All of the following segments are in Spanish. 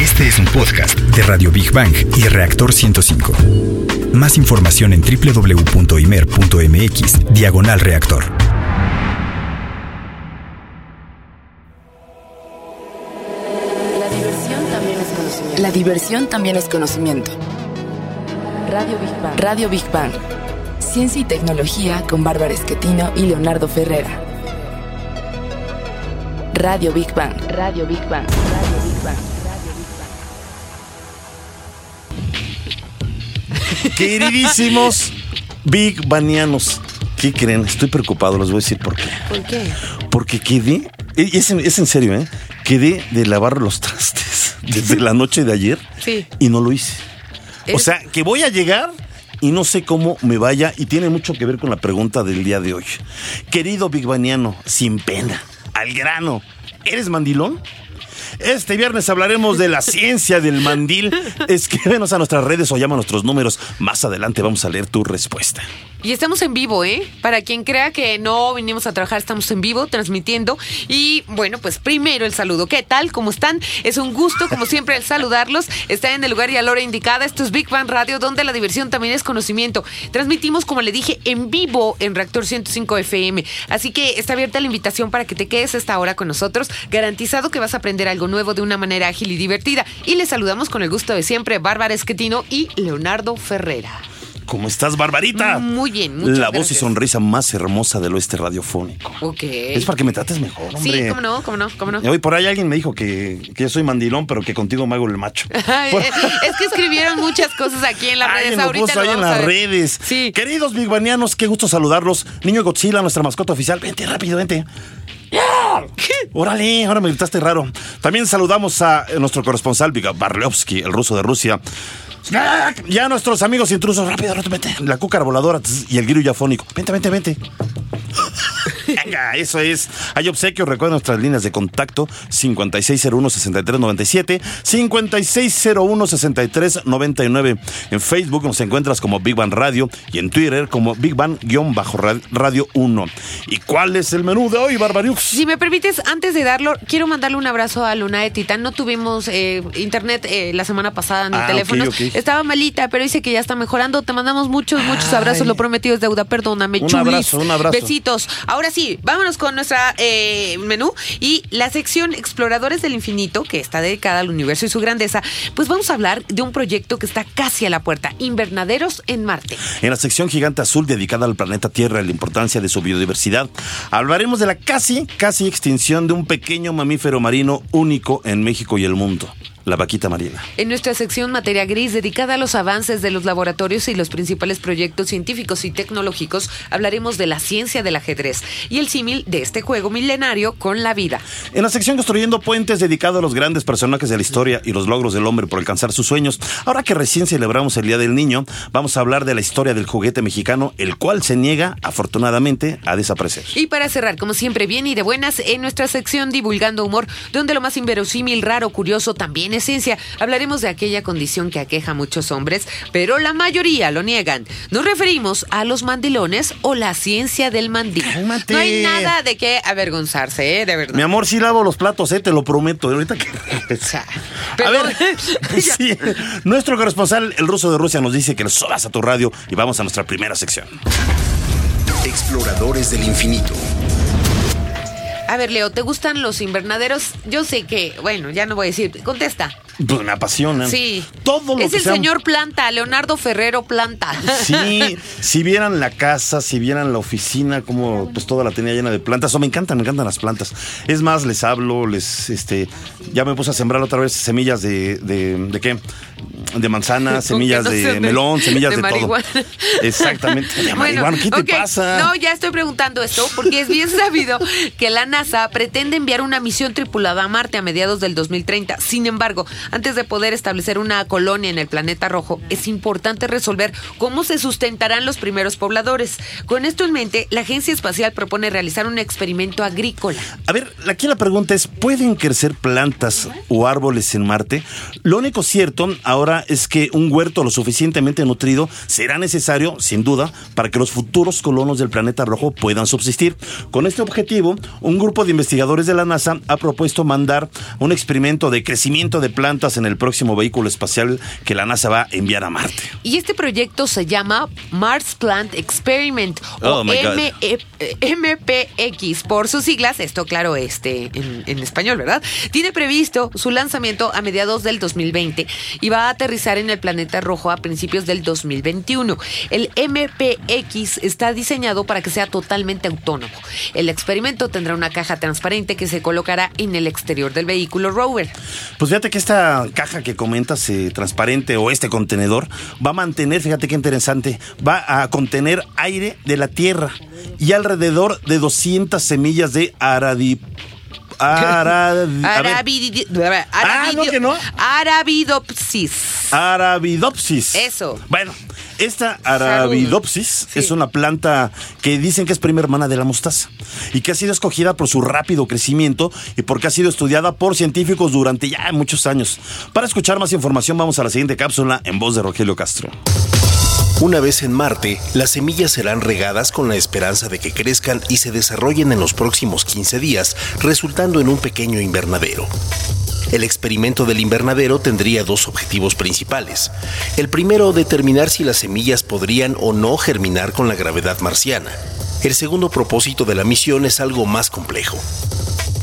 Este es un podcast de Radio Big Bang y Reactor 105. Más información en www.imer.mx, diagonal reactor. La diversión también es conocimiento. La diversión también es conocimiento. Radio Big Bang. Radio Big Bang. Ciencia y tecnología con Bárbara Esquetino y Leonardo Ferrera. Radio Big Bang. Radio Big Bang. Queridísimos Big Banianos, ¿qué creen? Estoy preocupado, les voy a decir por qué. ¿Por qué? Porque quedé, es, en- es en serio, ¿eh? Quedé de lavar los trastes desde la noche de ayer Sí. y no lo hice. O sea, que voy a llegar y no sé cómo me vaya y tiene mucho que ver con la pregunta del día de hoy. Querido Big Baniano, sin pena, al grano, ¿eres mandilón? Este viernes hablaremos de la ciencia del mandil. Escríbenos a nuestras redes o llama a nuestros números. Más adelante vamos a leer tu respuesta. Y estamos en vivo, ¿eh? Para quien crea que no vinimos a trabajar, estamos en vivo, transmitiendo. Y bueno, pues primero el saludo. ¿Qué tal? ¿Cómo están? Es un gusto, como siempre, el saludarlos. Está en el lugar y a la hora indicada. Esto es Big Bang Radio, donde la diversión también es conocimiento. Transmitimos, como le dije, en vivo en Reactor 105 FM. Así que está abierta la invitación para que te quedes esta hora con nosotros. Garantizado que vas a aprender algo nuevo de una manera ágil y divertida. Y les saludamos con el gusto de siempre, Bárbara Esquetino y Leonardo Ferrera. ¿Cómo estás, Barbarita? Muy bien, muchas La voz y sonrisa más hermosa del oeste radiofónico. Ok. Es para que me trates mejor, hombre. Sí, cómo no, cómo no, cómo no. Y hoy por ahí alguien me dijo que, que yo soy mandilón, pero que contigo me hago el macho. Ay, Por- es que escribieron muchas cosas aquí en las redes. Alguien lo Ahorita puso ahí en las redes. Sí. Queridos bigbanianos, qué gusto saludarlos. Niño Godzilla, nuestra mascota oficial. Vente rápido, vente. Órale, ahora me gritaste raro. También saludamos a nuestro corresponsal Barleovsky, el ruso de Rusia. Ya nuestros amigos intrusos, rápido, rápido, vente. La cúcara voladora tss, y el grillo yafónico. Vente, vente, vente. Venga, eso es. Hay obsequios. Recuerden nuestras líneas de contacto: 5601-6397, 5601-6399. En Facebook nos encuentras como Big Bang Radio y en Twitter como Big Bang-Radio 1. ¿Y cuál es el menú de hoy, Barbariux? Si me permites, antes de darlo, quiero mandarle un abrazo a Luna de Titán. No tuvimos eh, internet eh, la semana pasada ni Ah, teléfonos. ok, ok. Estaba malita, pero dice que ya está mejorando. Te mandamos muchos, muchos abrazos. Lo prometido es deuda. Perdóname, Un chulis. abrazo, un abrazo. Besitos. Ahora sí, vámonos con nuestra eh, menú y la sección Exploradores del Infinito, que está dedicada al universo y su grandeza. Pues vamos a hablar de un proyecto que está casi a la puerta: Invernaderos en Marte. En la sección Gigante Azul dedicada al planeta Tierra y la importancia de su biodiversidad, hablaremos de la casi, casi extinción de un pequeño mamífero marino único en México y el mundo, la vaquita marina. En nuestra sección Materia Gris, dedicada a los avances de los laboratorios y los principales proyectos científicos y tecnológicos, hablaremos de la ciencia del ajedrez y el símil de este juego milenario con la vida. En la sección Construyendo Puentes, dedicado a los grandes personajes de la historia y los logros del hombre por alcanzar sus sueños, ahora que recién celebramos el Día del Niño, vamos a hablar de la historia del juguete mexicano, el cual se niega, afortunadamente, a desaparecer. Y para cerrar, como siempre, bien y de buenas, en nuestra sección Divulgando Humor, donde lo más inverosímil, raro, curioso, también es ciencia, hablaremos de aquella condición que aqueja a muchos hombres, pero la mayoría lo niegan. Nos referimos a los mandilones o la ciencia del mandil. Cálmate. No hay nada de qué avergonzarse, ¿eh? De verdad. Mi amor, sí lavo los platos, eh, te lo prometo. Ahorita que... A ver, pues sí, nuestro corresponsal, el ruso de Rusia, nos dice que le sobas a tu radio y vamos a nuestra primera sección. Exploradores del infinito. A ver, Leo, ¿te gustan los invernaderos? Yo sé que, bueno, ya no voy a decir. Contesta. Pues me apasionan. Sí. Todo lo es que el señor Planta, Leonardo Ferrero Planta. Sí, si vieran la casa, si vieran la oficina, como pues toda la tenía llena de plantas. O me encantan, me encantan las plantas. Es más, les hablo, les, este, ya me puse a sembrar otra vez semillas de, de, ¿de qué? De manzana, semillas de melón, semillas de de, todo. Exactamente. De Bueno, marihuana, ¿qué te pasa? No, ya estoy preguntando esto porque es bien sabido que la NASA pretende enviar una misión tripulada a Marte a mediados del 2030. Sin embargo, antes de poder establecer una colonia en el planeta rojo, es importante resolver cómo se sustentarán los primeros pobladores. Con esto en mente, la Agencia Espacial propone realizar un experimento agrícola. A ver, aquí la pregunta es, ¿pueden crecer plantas o árboles en Marte? Lo único cierto ahora teoría es que un huerto lo suficientemente nutrido será necesario, sin duda, para que los futuros colonos del planeta rojo puedan subsistir. Con este objetivo, un grupo de investigadores de la NASA ha propuesto mandar un experimento de crecimiento de plantas en el próximo vehículo espacial que la NASA va a enviar a Marte. Y este proyecto se llama Mars Plant Experiment o Oh, my God. M- eh, MPX por sus siglas, esto claro este en, en español, ¿verdad? Tiene previsto su lanzamiento a mediados del 2020 y va a aterrizar en el planeta rojo a principios del 2021. El MPX está diseñado para que sea totalmente autónomo. El experimento tendrá una caja transparente que se colocará en el exterior del vehículo rover. Pues fíjate que esta caja que comentas, eh, transparente o este contenedor, va a mantener, fíjate qué interesante, va a contener aire de la Tierra y alrededor de 200 semillas de aradi... Ah, ¿no que no? Arabidopsis. Arabidopsis. Eso. Bueno, esta Arabidopsis Sí. es una planta que dicen que es prima hermana de la mostaza y que ha sido escogida por su rápido crecimiento y porque ha sido estudiada por científicos durante ya muchos años. Para escuchar más información vamos a la siguiente cápsula en voz de Rogelio Castro. Una vez en Marte, las semillas serán regadas con la esperanza de que crezcan y se desarrollen en los próximos 15 días, resultando en un pequeño invernadero. El experimento del invernadero tendría dos objetivos principales. El primero, determinar si las semillas podrían o no germinar con la gravedad marciana. El segundo propósito de la misión es algo más complejo.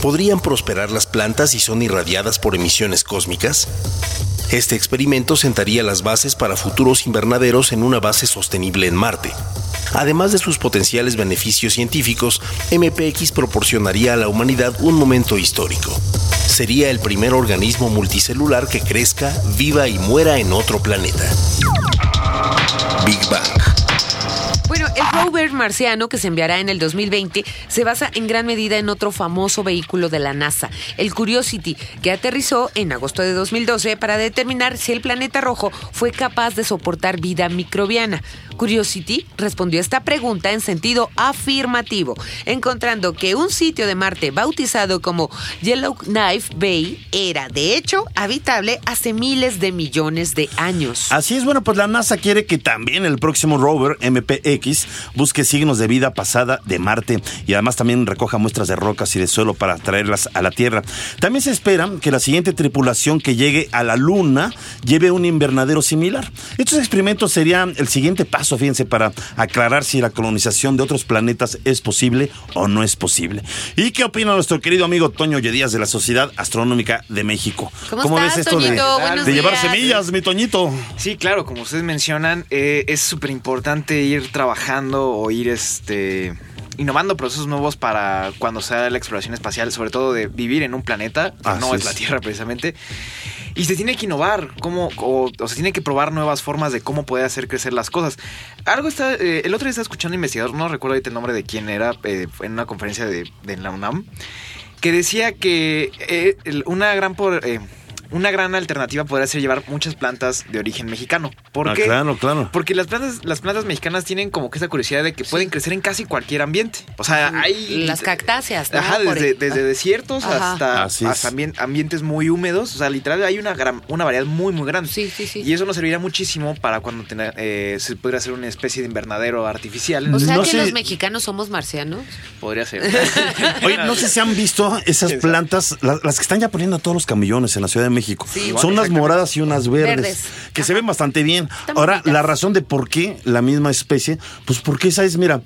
¿Podrían prosperar las plantas si son irradiadas por emisiones cósmicas? Este experimento sentaría las bases para futuros invernaderos en una base sostenible en Marte. Además de sus potenciales beneficios científicos, MPX proporcionaría a la humanidad un momento histórico. Sería el primer organismo multicelular que crezca, viva y muera en otro planeta. Big Bang. Bueno, el rover marciano que se enviará en el 2020 se basa en gran medida en otro famoso vehículo de la NASA, el Curiosity, que aterrizó en agosto de 2012 para determinar si el planeta rojo fue capaz de soportar vida microbiana. Curiosity respondió a esta pregunta en sentido afirmativo, encontrando que un sitio de Marte bautizado como Yellowknife Bay era, de hecho, habitable hace miles de millones de años. Así es, bueno, pues la NASA quiere que también el próximo rover MPX busque signos de vida pasada de Marte y además también recoja muestras de rocas y de suelo para traerlas a la Tierra. También se espera que la siguiente tripulación que llegue a la Luna lleve un invernadero similar. Estos experimentos serían el siguiente paso, fíjense, para aclarar si la colonización de otros planetas es posible o no es posible. ¿Y qué opina nuestro querido amigo Toño Yedías de la Sociedad Astronómica de México? ¿Cómo estás, esto de- Toñito? de, llevar semillas, mi Toñito? Sí, claro, como ustedes mencionan, eh, es súper importante ir trabajando o ir este innovando procesos nuevos para cuando sea la exploración espacial, sobre todo de vivir en un planeta, que no es es. la Tierra precisamente. Y se tiene que innovar, cómo, o, o se tiene que probar nuevas formas de cómo poder hacer crecer las cosas. Algo está, eh, el otro día estaba escuchando a un investigador, no recuerdo ahorita el nombre de quién era, eh, en una conferencia de, de la UNAM, que decía que eh, una gran por, una gran alternativa podría ser llevar muchas plantas de origen mexicano. ¿Por Ah, qué? claro, claro. Porque las plantas, las plantas mexicanas tienen como que esa curiosidad de que pueden crecer en casi cualquier ambiente. O sea, hay. Las cactáceas, ¿no? Ajá, Por desde, desde desiertos Ajá. hasta, ambientes muy húmedos. O sea, literal hay una gran, una variedad muy, muy grande. Sí, sí, sí. Y eso nos serviría muchísimo para cuando tener, eh, se pudiera hacer una especie de invernadero artificial. O sea No que sé- los mexicanos somos marcianos. Podría ser. Oye, no sé si han visto esas plantas, la- las que están ya poniendo a todos los camiones en la Ciudad de México. Sí. Son unas moradas y unas verdes, Verdes. que se ven bastante bien. Están Ahora, bonitas. la razón de por qué la misma especie, pues porque esa es, mira,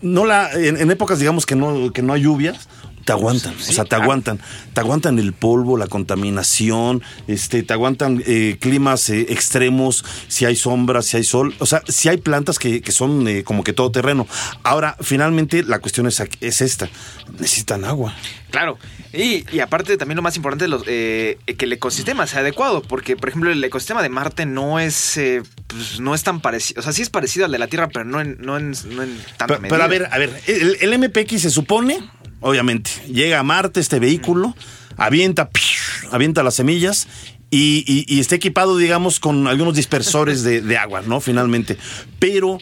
no la, en, en épocas digamos que no, que no hay lluvias. Te aguantan, o sea, te claro. aguantan, te aguantan el polvo, la contaminación, este, te aguantan eh, climas eh, extremos, si hay sombra, si hay sol, o sea, si hay plantas que, que son eh, como que todo terreno. Ahora, finalmente, la cuestión es, es esta, necesitan agua. Claro, y, y aparte también lo más importante es los, eh, que el ecosistema sea adecuado, porque por ejemplo el ecosistema de Marte no es eh, pues, no es tan parecido, o sea sí es parecido al de la Tierra, pero no en, no en, no en tanta Pero, medida. pero a ver, a ver, el, el MPX se supone, obviamente, llega a Marte este vehículo, avienta, avienta las semillas y, y- y está equipado, digamos, con algunos dispersores de, de agua, ¿no? Finalmente. Pero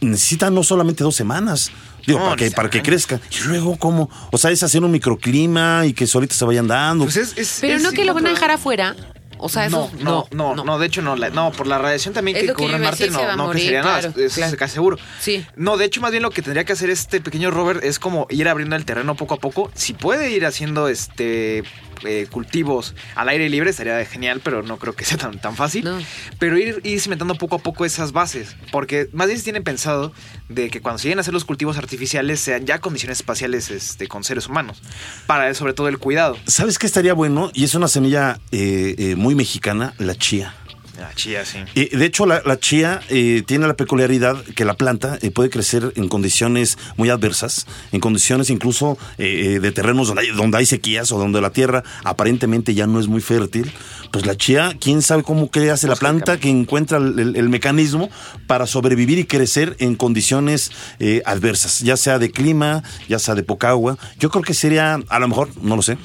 necesita no solamente dos semanas. Digo, No, para, que, para que crezca. Y luego, ¿cómo? O sea, es hacer un microclima y que solitos se vayan dando. Pues es- es- Pero es no que lo van a dejar afuera. O sea, no, eso no, no, no, de hecho no, no, por la radiación también que ocurre en Marte no, no sería nada, eso es casi seguro. Sí. No, de hecho más bien lo que tendría que hacer este pequeño rover es como ir abriendo el terreno poco a poco. Si puede ir haciendo este eh, cultivos al aire libre estaría genial, pero no creo que sea tan, tan fácil. No. Pero ir, ir cimentando poco a poco esas bases, porque más bien se tienen pensado de que cuando se lleguen a hacer los cultivos artificiales sean ya condiciones espaciales este, con seres humanos, para sobre todo el cuidado. ¿Sabes qué estaría bueno? Y es una semilla eh, eh, muy mexicana, la chía. La chía, sí. Eh, de hecho, la, la chía eh, tiene la peculiaridad que la planta eh, puede crecer en condiciones muy adversas, en condiciones incluso eh, eh, de terrenos donde hay, donde hay sequías o donde la tierra aparentemente ya no es muy fértil. Pues la chía, quién sabe cómo que hace la planta que encuentra el, el- el mecanismo para sobrevivir y crecer en condiciones adversas, ya sea de clima, ya sea de poca agua. Yo creo que sería, a lo mejor, no lo sé.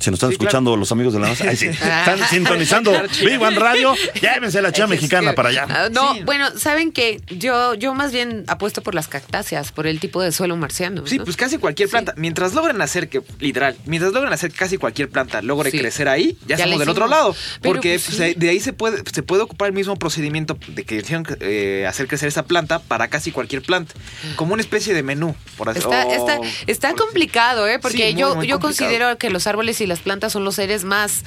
Si nos están Sí, claro. escuchando los amigos de la NASA, sí, están sintonizando Big One Radio, llévense la chía mexicana para allá. Ah, no, Sí. bueno, saben que yo, yo más bien apuesto por las cactáceas, por el tipo de suelo marciano. Sí, ¿no? pues casi cualquier planta. Mientras logren hacer que, literal, mientras logren hacer casi cualquier planta logre Sí. crecer ahí, ya, Ya estamos del otro lado. Pero, Porque pues, pues, sí. de ahí se puede, se puede ocupar el mismo procedimiento de que hicieron eh, hacer crecer esa planta para casi cualquier planta. Como una especie de menú, por así Está, o- está, está por- complicado, ¿eh? Porque Sí, muy, yo, muy yo complicado. considero que los árboles y las plantas son los seres más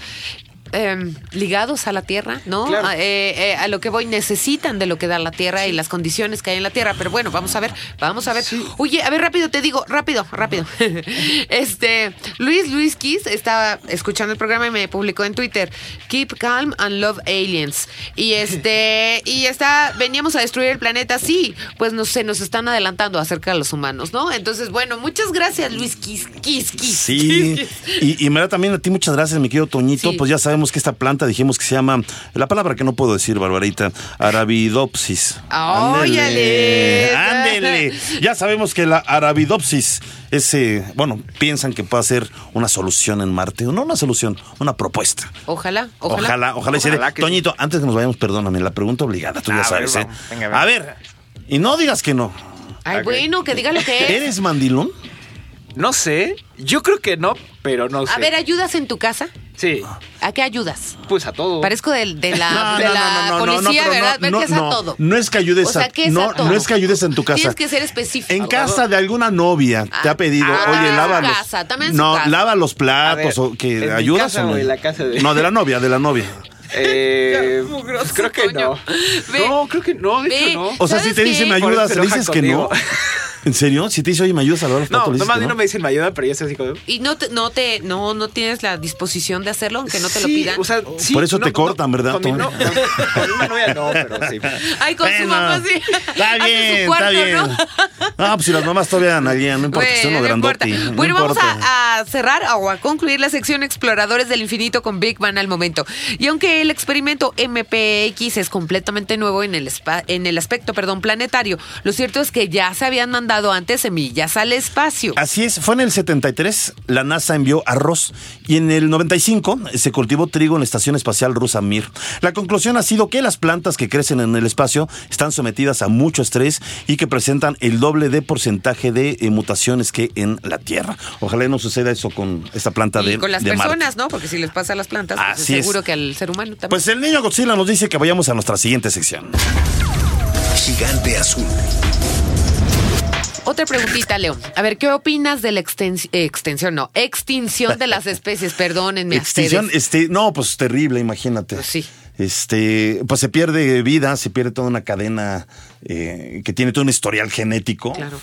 em, ligados a la tierra, ¿no? Claro. A, eh, eh, a lo que voy, necesitan de lo que da la tierra y las condiciones que hay en la tierra. Pero bueno, vamos a ver, vamos a ver. Oye, a ver, rápido, te digo, rápido, rápido. este, Luis Luis Kiss estaba escuchando el programa y me publicó en Twitter, Keep calm and love aliens. Y este, y está, veníamos a destruir el planeta, sí, pues nos, se nos están adelantando acerca de los humanos, ¿no? Entonces, bueno, muchas gracias, Luis Kiss, Kiss, Kiss. Sí, Kiss, Kiss. y, y me da también a ti muchas gracias, mi querido Toñito. Sí. Pues ya sabemos que esta planta dijimos que se llama, la palabra que no puedo decir, Barbarita, Arabidopsis. ¡Óyale! Ándele. Ya sabemos que la Arabidopsis es, eh, bueno, piensan que puede ser una solución en Marte, no una solución, una propuesta. Ojalá, ojalá. Ojalá, ojalá, que. Toñito, antes que nos vayamos, perdóname, la pregunta obligada, tú A ya ver, sabes, ¿eh? vamos, venga, A ver, y no digas que no. Ay, bueno, que diga lo que es. ¿Eres mandilón? No sé, yo creo que no, pero no sé. A ver, ¿ayudas en tu casa? Sí, ¿A qué ayudas? pues a todo. Parezco de, de la, No, de no, la no, no, no, no, policía, ¿verdad? Ver no, que es a no, todo. No es que ayudes O sea, a ¿qué es no, a todo? no es que ayudes en tu casa. Tienes que ser específico. En casa de alguna novia te Ah, ha pedido, ah, oye, lava los casa, también No, casa. lava los platos ver, o que ¿en mi ayudas casa o no. en la casa de- No, de la novia, de la novia. Eh, pues creo que no. Ve. No, creo que no, de Ve. hecho no. O sea, si ¿Sabes te dice qué? me ayudas, le dices que no. ¿En serio? Si te dice, oye, me ayudas a lavar los No, platos, dices nomás que no me dicen me ayuda, pero ya estoy así como... Y no te, no te, no, no tienes la disposición de hacerlo, aunque no te lo pidan. O sea, sí, Por eso no, te cortan, ¿verdad, Con, mi no, con, una novia no, pero sí. Ay, con su Bueno, mamá sí. Está bien, su cuarto, está bien. ¿no? No, pues si las mamás todavía nadie, no importa que sea uno Bueno, no importa. grandote. no Bueno, vamos importa. a, a cerrar o a concluir la sección Exploradores del Infinito con Big Bang al momento. Y aunque el experimento MPX es completamente nuevo en el, espa- en el aspecto perdón, planetario, lo cierto es que ya se habían mandado antes semillas al espacio. Así es, fue en el 73, la NASA envió arroz y en el 95 se cultivó trigo en la Estación Espacial rusa Mir. La conclusión ha sido que las plantas que crecen en el espacio están sometidas a mucho estrés y que presentan el doble de porcentaje de eh, mutaciones que en la Tierra. Ojalá no suceda eso con esta planta y de con las de Marte. personas, ¿no? Porque si les pasa a las plantas, pues Así es. seguro que al ser humano también. Pues el niño Godzilla nos dice que vayamos a nuestra siguiente sección. Gigante azul. Otra preguntita, Leo. A ver, ¿qué opinas de la extens- eh, extensión, no, extinción de las especies? Perdónenme Extinción, este, no, pues terrible, imagínate. Pues sí. Este, pues se pierde vida, se pierde toda una cadena eh, que tiene todo un historial genético. Claro.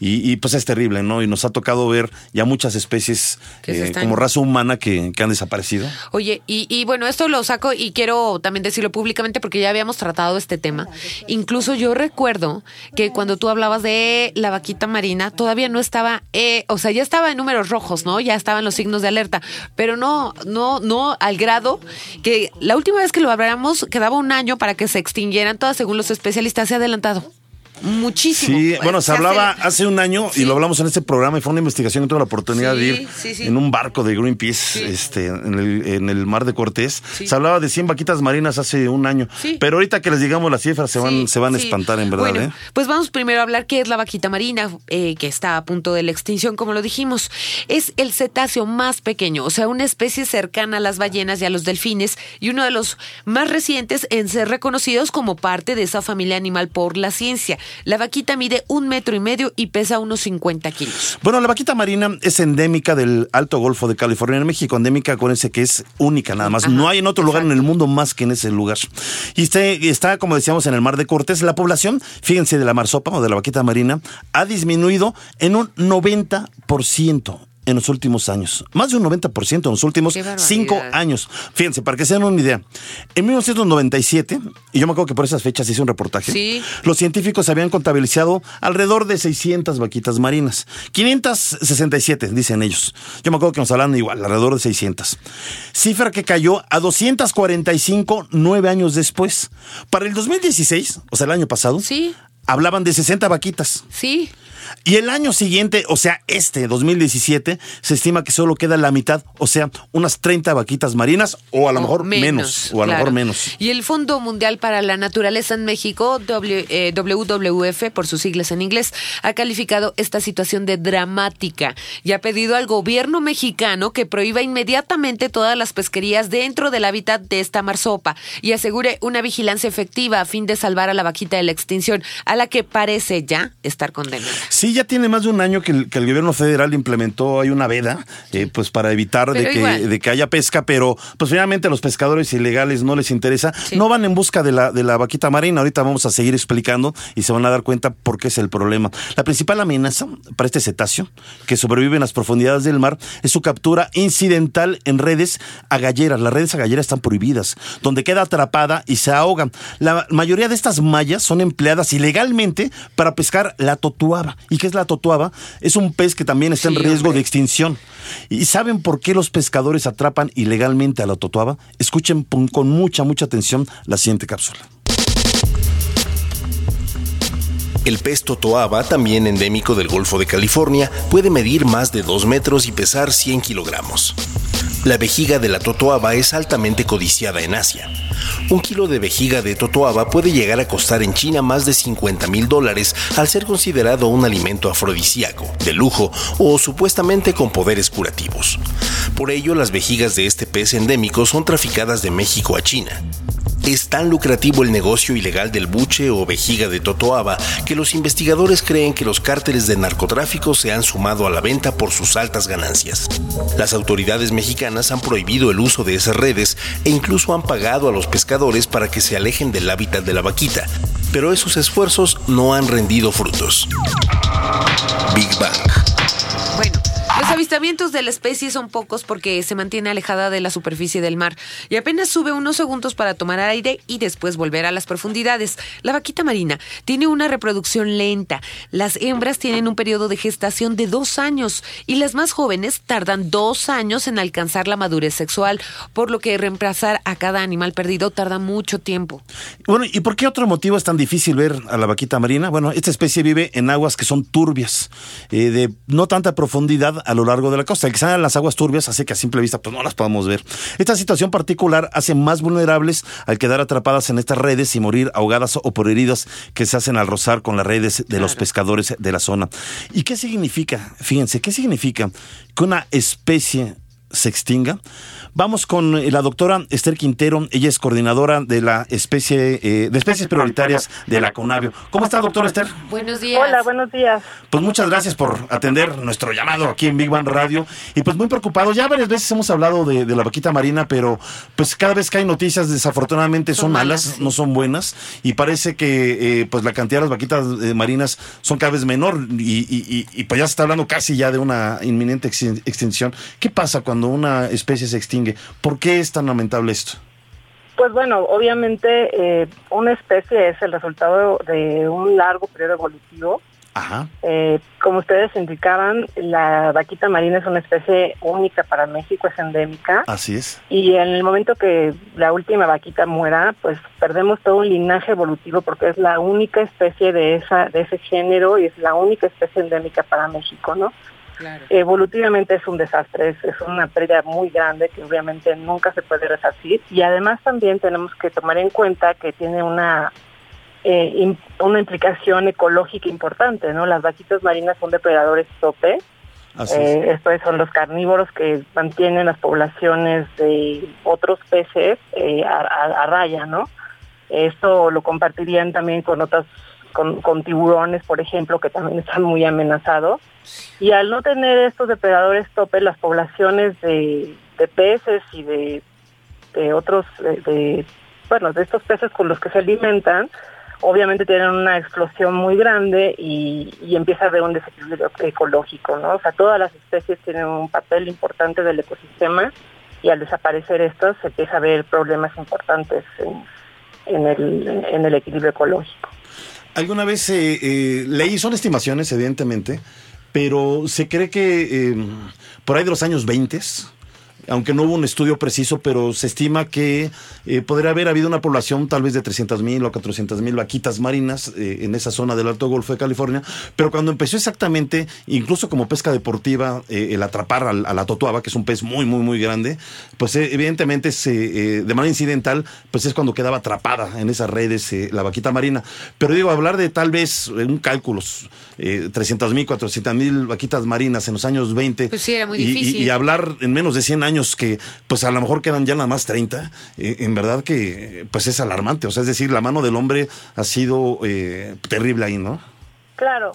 Y, y, pues es terrible, ¿no? Y nos ha tocado ver ya muchas especies eh, están- como raza humana que, que han desaparecido. Oye, y, y bueno, esto lo saco y quiero también decirlo públicamente porque ya habíamos tratado este tema. Incluso yo recuerdo que cuando tú hablabas de la vaquita marina, todavía no estaba, eh, o sea, ya estaba en números rojos, ¿no? Ya estaban los signos de alerta, pero no, no, no al grado que la última vez que lo hablamos quedaba un año para que se extinguieran todas según los especialistas. Se ha adelantado. Muchísimo. Sí, bueno, se hablaba hace- hace un año y lo hablamos en este programa y fue una investigación que tuve la oportunidad Sí, de ir sí, en un barco de Greenpeace este, en, el, en el mar de Cortés. Se hablaba de 100 vaquitas marinas hace un año. Pero ahorita que les digamos las cifras se van, se van a espantar en verdad. Bueno, ¿eh? pues vamos primero a hablar qué es la vaquita marina, eh, que está a punto de la extinción, como lo dijimos. Es el cetáceo más pequeño, o sea, una especie cercana a las ballenas y a los delfines, y uno de los más recientes en ser reconocidos como parte de esa familia animal por la ciencia. La vaquita mide un metro y medio y pesa unos 50 kilos. Bueno, la vaquita marina es endémica del Alto Golfo de California en México. Endémica, acuérdense que es única nada más. Ajá, no hay en otro lugar en el mundo más que en ese lugar. Y este- está, como decíamos, en el Mar de Cortés. La población, fíjense, de la marsopa o de la vaquita marina ha disminuido en un 90% en los últimos años. Más de un 90% en los últimos cinco años. Fíjense, para que se den una idea. En 1997, y yo me acuerdo que por esas fechas hice un reportaje, Sí. los científicos habían contabilizado alrededor de 600 vaquitas marinas. 567, dicen ellos. Yo me acuerdo que nos hablan igual, alrededor de 600. Cifra que cayó a 245 nueve años después. Para el 2016, o sea, el año pasado, Sí. hablaban de 60 vaquitas. Sí, Y el año siguiente, o sea, este 2017, se estima que solo queda la mitad, o sea, unas 30 vaquitas marinas o a lo o mejor menos, o a lo claro. mejor menos. Y el Fondo Mundial para la Naturaleza en México, W- eh, WWF, por sus siglas en inglés, ha calificado esta situación de dramática y ha pedido al gobierno mexicano que prohíba inmediatamente todas las pesquerías dentro del hábitat de esta marsopa y asegure una vigilancia efectiva a fin de salvar a la vaquita de la extinción, a la que parece ya estar condenada. Sí, ya tiene más de un año que el, que el gobierno federal implementó hay una veda, eh, pues para evitar de que, de que haya pesca, pero pues finalmente a los pescadores ilegales no les interesa, Sí. no van en busca de la, de la vaquita marina, ahorita vamos a seguir explicando y se van a dar cuenta por qué es el problema. La principal amenaza para este cetáceo, que sobrevive en las profundidades del mar, es su captura incidental en redes agalleras. Las redes agalleras están prohibidas, donde queda atrapada y se ahogan. La mayoría de estas mallas son empleadas ilegalmente para pescar la totuaba. ¿Y qué es la totuaba? Es un pez que también está en riesgo hombre. de extinción. ¿Y saben por qué los pescadores atrapan ilegalmente a la totuaba? Escuchen con mucha, mucha atención la siguiente cápsula. El pez totoaba, también endémico del Golfo de California, puede medir más de 2 metros y pesar 100 kilogramos. La vejiga de la totoaba es altamente codiciada en Asia. Un kilo de vejiga de totoaba puede llegar a costar en China más de 50 mil dólares al ser considerado un alimento afrodisíaco, de lujo o supuestamente con poderes curativos. Por ello, las vejigas de este pez endémico son traficadas de México a China. Es tan lucrativo el negocio ilegal del buche o vejiga de totoaba que los investigadores creen que los cárteles de narcotráfico se han sumado a la venta por sus altas ganancias. Las autoridades mexicanas han prohibido el uso de esas redes e incluso han pagado a los pescadores para que se alejen del hábitat de la vaquita, pero esos esfuerzos no han rendido frutos. Big Bang. Los avistamientos de la especie son pocos porque se mantiene alejada de la superficie del mar y apenas sube unos segundos para tomar aire y después volver a las profundidades. La vaquita marina tiene una reproducción lenta. Las hembras tienen un periodo de gestación de dos años y las más jóvenes tardan dos años en alcanzar la madurez sexual, por lo que reemplazar a cada animal perdido tarda mucho tiempo. Bueno, ¿y por qué otro motivo es tan difícil ver a la vaquita marina? Bueno, esta especie vive en aguas que son turbias, eh, de no tanta profundidad a lo largo de la costa. El que sean las aguas turbias hace que a simple vista pues no las podamos ver. Esta situación particular hace más vulnerables al quedar atrapadas en estas redes y morir ahogadas o por heridas que se hacen al rozar con las redes de los pescadores de la zona. ¿Y qué significa? Fíjense, ¿qué significa que una especie se extinga. Vamos con eh, la doctora Esther Quintero, ella es coordinadora de la especie eh, de especies prioritarias de la CONAVIO. ¿Cómo está, doctora Esther? Buenos días. Hola, buenos días. Pues muchas gracias por atender nuestro llamado aquí en Big Bang Radio. Y pues muy preocupado, ya varias veces hemos hablado de, de la vaquita marina, pero pues cada vez que hay noticias desafortunadamente son, Son malas, malas, sí. no son buenas. Y parece que eh, pues la cantidad de las vaquitas eh, marinas son cada vez menor y, y- y- y, pues ya se está hablando casi ya de una inminente extin- extinción. ¿Qué pasa cuando una especie se extingue? ¿Por qué es tan lamentable esto? Pues bueno, obviamente eh, una especie es el resultado de un largo periodo evolutivo Ajá. Eh, como ustedes indicaban, la vaquita marina es una especie única para México, es endémica. Así es. Y en el momento que la última vaquita muera, pues perdemos todo un linaje evolutivo porque es la única especie de esa de ese género y es la única especie endémica para México, ¿no? Claro. Evolutivamente es un desastre, es, es una pérdida muy grande que obviamente nunca se puede resarcir y además también tenemos que tomar en cuenta que tiene una eh, una implicación ecológica importante, ¿no? Las vaquitas marinas son depredadores tope, eh, es. estos son los carnívoros que mantienen las poblaciones de otros peces eh, a, a- a raya, ¿no? Esto lo compartirían también con otras, con, tiburones, por ejemplo, que también están muy amenazados. Y al no tener estos depredadores tope, las poblaciones de, peces y de, otros, de, bueno, de estos peces con los que se alimentan, obviamente tienen una explosión muy grande y, empieza a haber un desequilibrio ecológico, ¿no? O sea, todas las especies tienen un papel importante del ecosistema y al desaparecer estos se empieza a ver problemas importantes en el equilibrio ecológico. Alguna vez eh, eh, leí, son estimaciones, evidentemente, pero se cree que eh, por ahí de los años 20, aunque no hubo un estudio preciso, pero se estima que eh, podría haber habido una población tal vez de 300 mil o 400 mil vaquitas marinas eh, en esa zona del Alto Golfo de California, pero cuando empezó exactamente, incluso como pesca deportiva, eh, el atrapar a, la totuaba, que es un pez muy, muy, muy grande, pues evidentemente se, de manera incidental, pues es cuando quedaba atrapada en esas redes la vaquita marina. Pero digo, hablar de tal vez un cálculo, eh, 300 mil, 400 mil vaquitas marinas en los años 20. Pues sí, era muy y- y- difícil. Y, hablar en menos de 100 años que pues a lo mejor quedan ya nada más 30, eh, en verdad que pues es alarmante. O sea, es decir, la mano del hombre ha sido eh, terrible ahí, ¿no? Claro,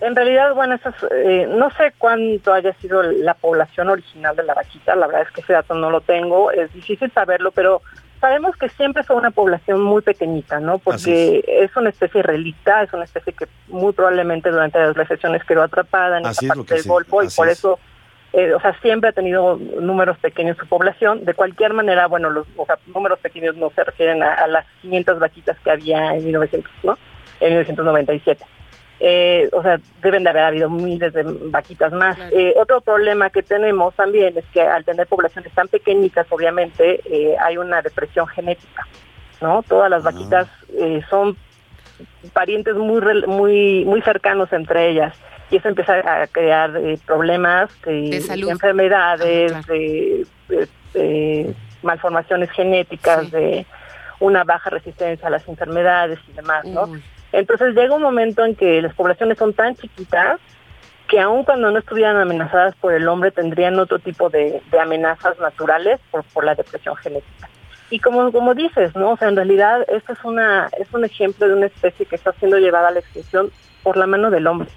en realidad, bueno, eso es, eh, no sé cuánto haya sido la población original de la vaquita, la verdad es que ese dato no lo tengo, es difícil saberlo, pero sabemos que siempre fue una población muy pequeñita, ¿no? Porque es. una especie relicta, es una especie que muy probablemente durante las recesiones quedó atrapada en Así esa es lo parte del sí, Golfo y por es. eso eh, o sea, siempre ha tenido números pequeños su población. De cualquier manera, bueno, los o sea, números pequeños no se refieren a, a las 500 vaquitas que había en 1900, ¿no? En 1997. Eh, o sea, deben de haber habido miles de vaquitas más. Claro. Eh, otro problema que tenemos también es que al tener poblaciones tan pequeñitas, obviamente, hay una depresión genética, ¿no? Todas las Ah. vaquitas son parientes muy muy muy cercanos entre ellas y eso empieza a crear eh, problemas de, De salud. de enfermedades, Ah, claro. de, de- de malformaciones genéticas, Sí. de una baja resistencia a las enfermedades y demás, ¿no? Entonces llega un momento en que las poblaciones son tan chiquitas que aun cuando no estuvieran amenazadas por el hombre tendrían otro tipo de, de amenazas naturales por, por la depresión genética. Y como, como dices, ¿no? O sea, en realidad esto es, una, es un ejemplo de una especie que está siendo llevada a la extinción por la mano del hombre.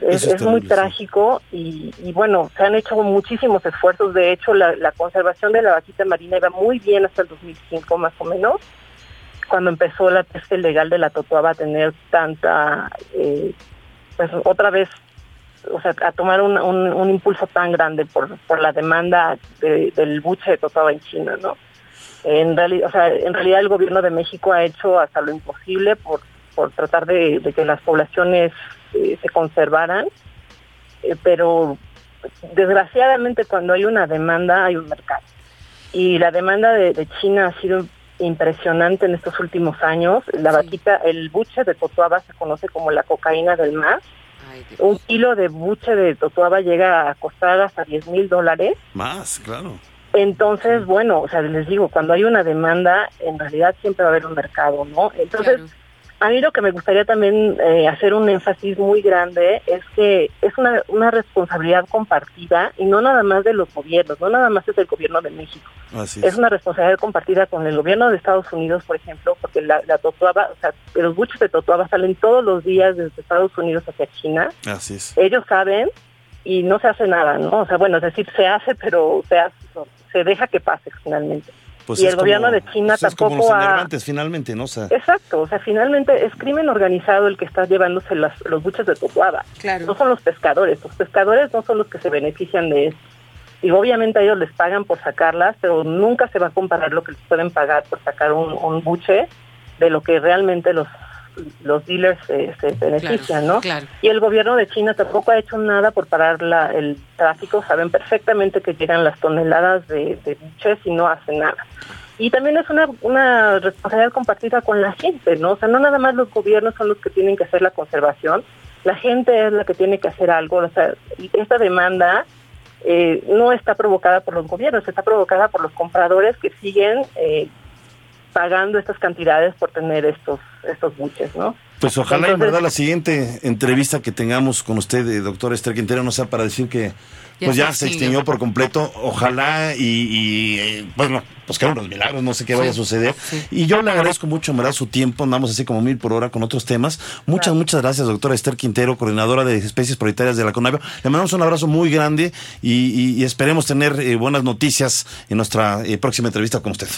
Es, Eso es es muy trágico y, y bueno, se han hecho muchísimos esfuerzos. De hecho, la, la conservación de la vaquita marina iba muy bien hasta el 2005 más o menos, cuando empezó la pesca ilegal de la totuaba a tener tanta, eh, pues otra vez, o sea, a tomar un, un, un impulso tan grande por, por la demanda de- del buche de totuaba en China, ¿no? En, reali- o sea, en realidad el gobierno de México ha hecho hasta lo imposible por, por tratar de, de que las poblaciones eh, se conservaran, eh, pero desgraciadamente cuando hay una demanda hay un mercado. Y la demanda de, de China ha sido impresionante en estos últimos años. La Sí. vaquita, el buche de totuaba se conoce como la cocaína del mar. Ay. Un kilo de buche de totuaba llega a costar hasta 10 mil dólares. Más, claro. Entonces, bueno, o sea, les digo, cuando hay una demanda, en realidad siempre va a haber un mercado, ¿no? Entonces, Claro. A mí lo que me gustaría también eh, hacer un énfasis muy grande es que es una, una responsabilidad compartida y no nada más de los gobiernos, no nada más es del gobierno de México. Así Es es. una responsabilidad compartida con el gobierno de Estados Unidos, por ejemplo, porque la, la totuaba, o sea, los buches de totuaba salen todos los días desde Estados Unidos hacia China. Así es. Ellos saben y no se hace nada, ¿no? O sea, bueno, es decir, se hace, pero se, hace, se deja que pase finalmente. Pues y es el gobierno como- de China pues es como tampoco los ha- enervantes, finalmente, ¿no? O sea, Exacto, o sea, finalmente es crimen organizado el que está llevándose las, los buches de totuaba. Claro. No son los pescadores, los pescadores no son los que se benefician de esto. Y obviamente a ellos les pagan por sacarlas, pero nunca se va a comparar lo que les pueden pagar por sacar un, un buche de lo que realmente los los dealers eh, se benefician, ¿no? claro. Y el gobierno de China tampoco ha hecho nada por parar la, el tráfico. Saben perfectamente que llegan las toneladas de, de buches y no hacen nada. Y también es una, una responsabilidad compartida con la gente, ¿no? O sea, no nada más los gobiernos son los que tienen que hacer la conservación, la gente es la que tiene que hacer algo. O sea, y esta demanda eh, no está provocada por los gobiernos, está provocada por los compradores que siguen eh, pagando estas cantidades por tener estos estos buches, ¿no? Pues ojalá en verdad la siguiente entrevista que tengamos con usted, eh, doctor Esther Quintero, no sea para decir que Ya pues se ya se extinguió. por completo. Ojalá y, y, eh, bueno, pues que unos milagros, no sé qué vaya a suceder. Y yo le agradezco mucho, en verdad, su tiempo. Andamos así como mil por hora con otros temas. Muchas, muchas gracias, doctora Esther Quintero, coordinadora de especies prioritarias de la CONAVIO. Le mandamos un abrazo muy grande y, y- y esperemos tener eh, buenas noticias en nuestra eh, próxima entrevista con usted.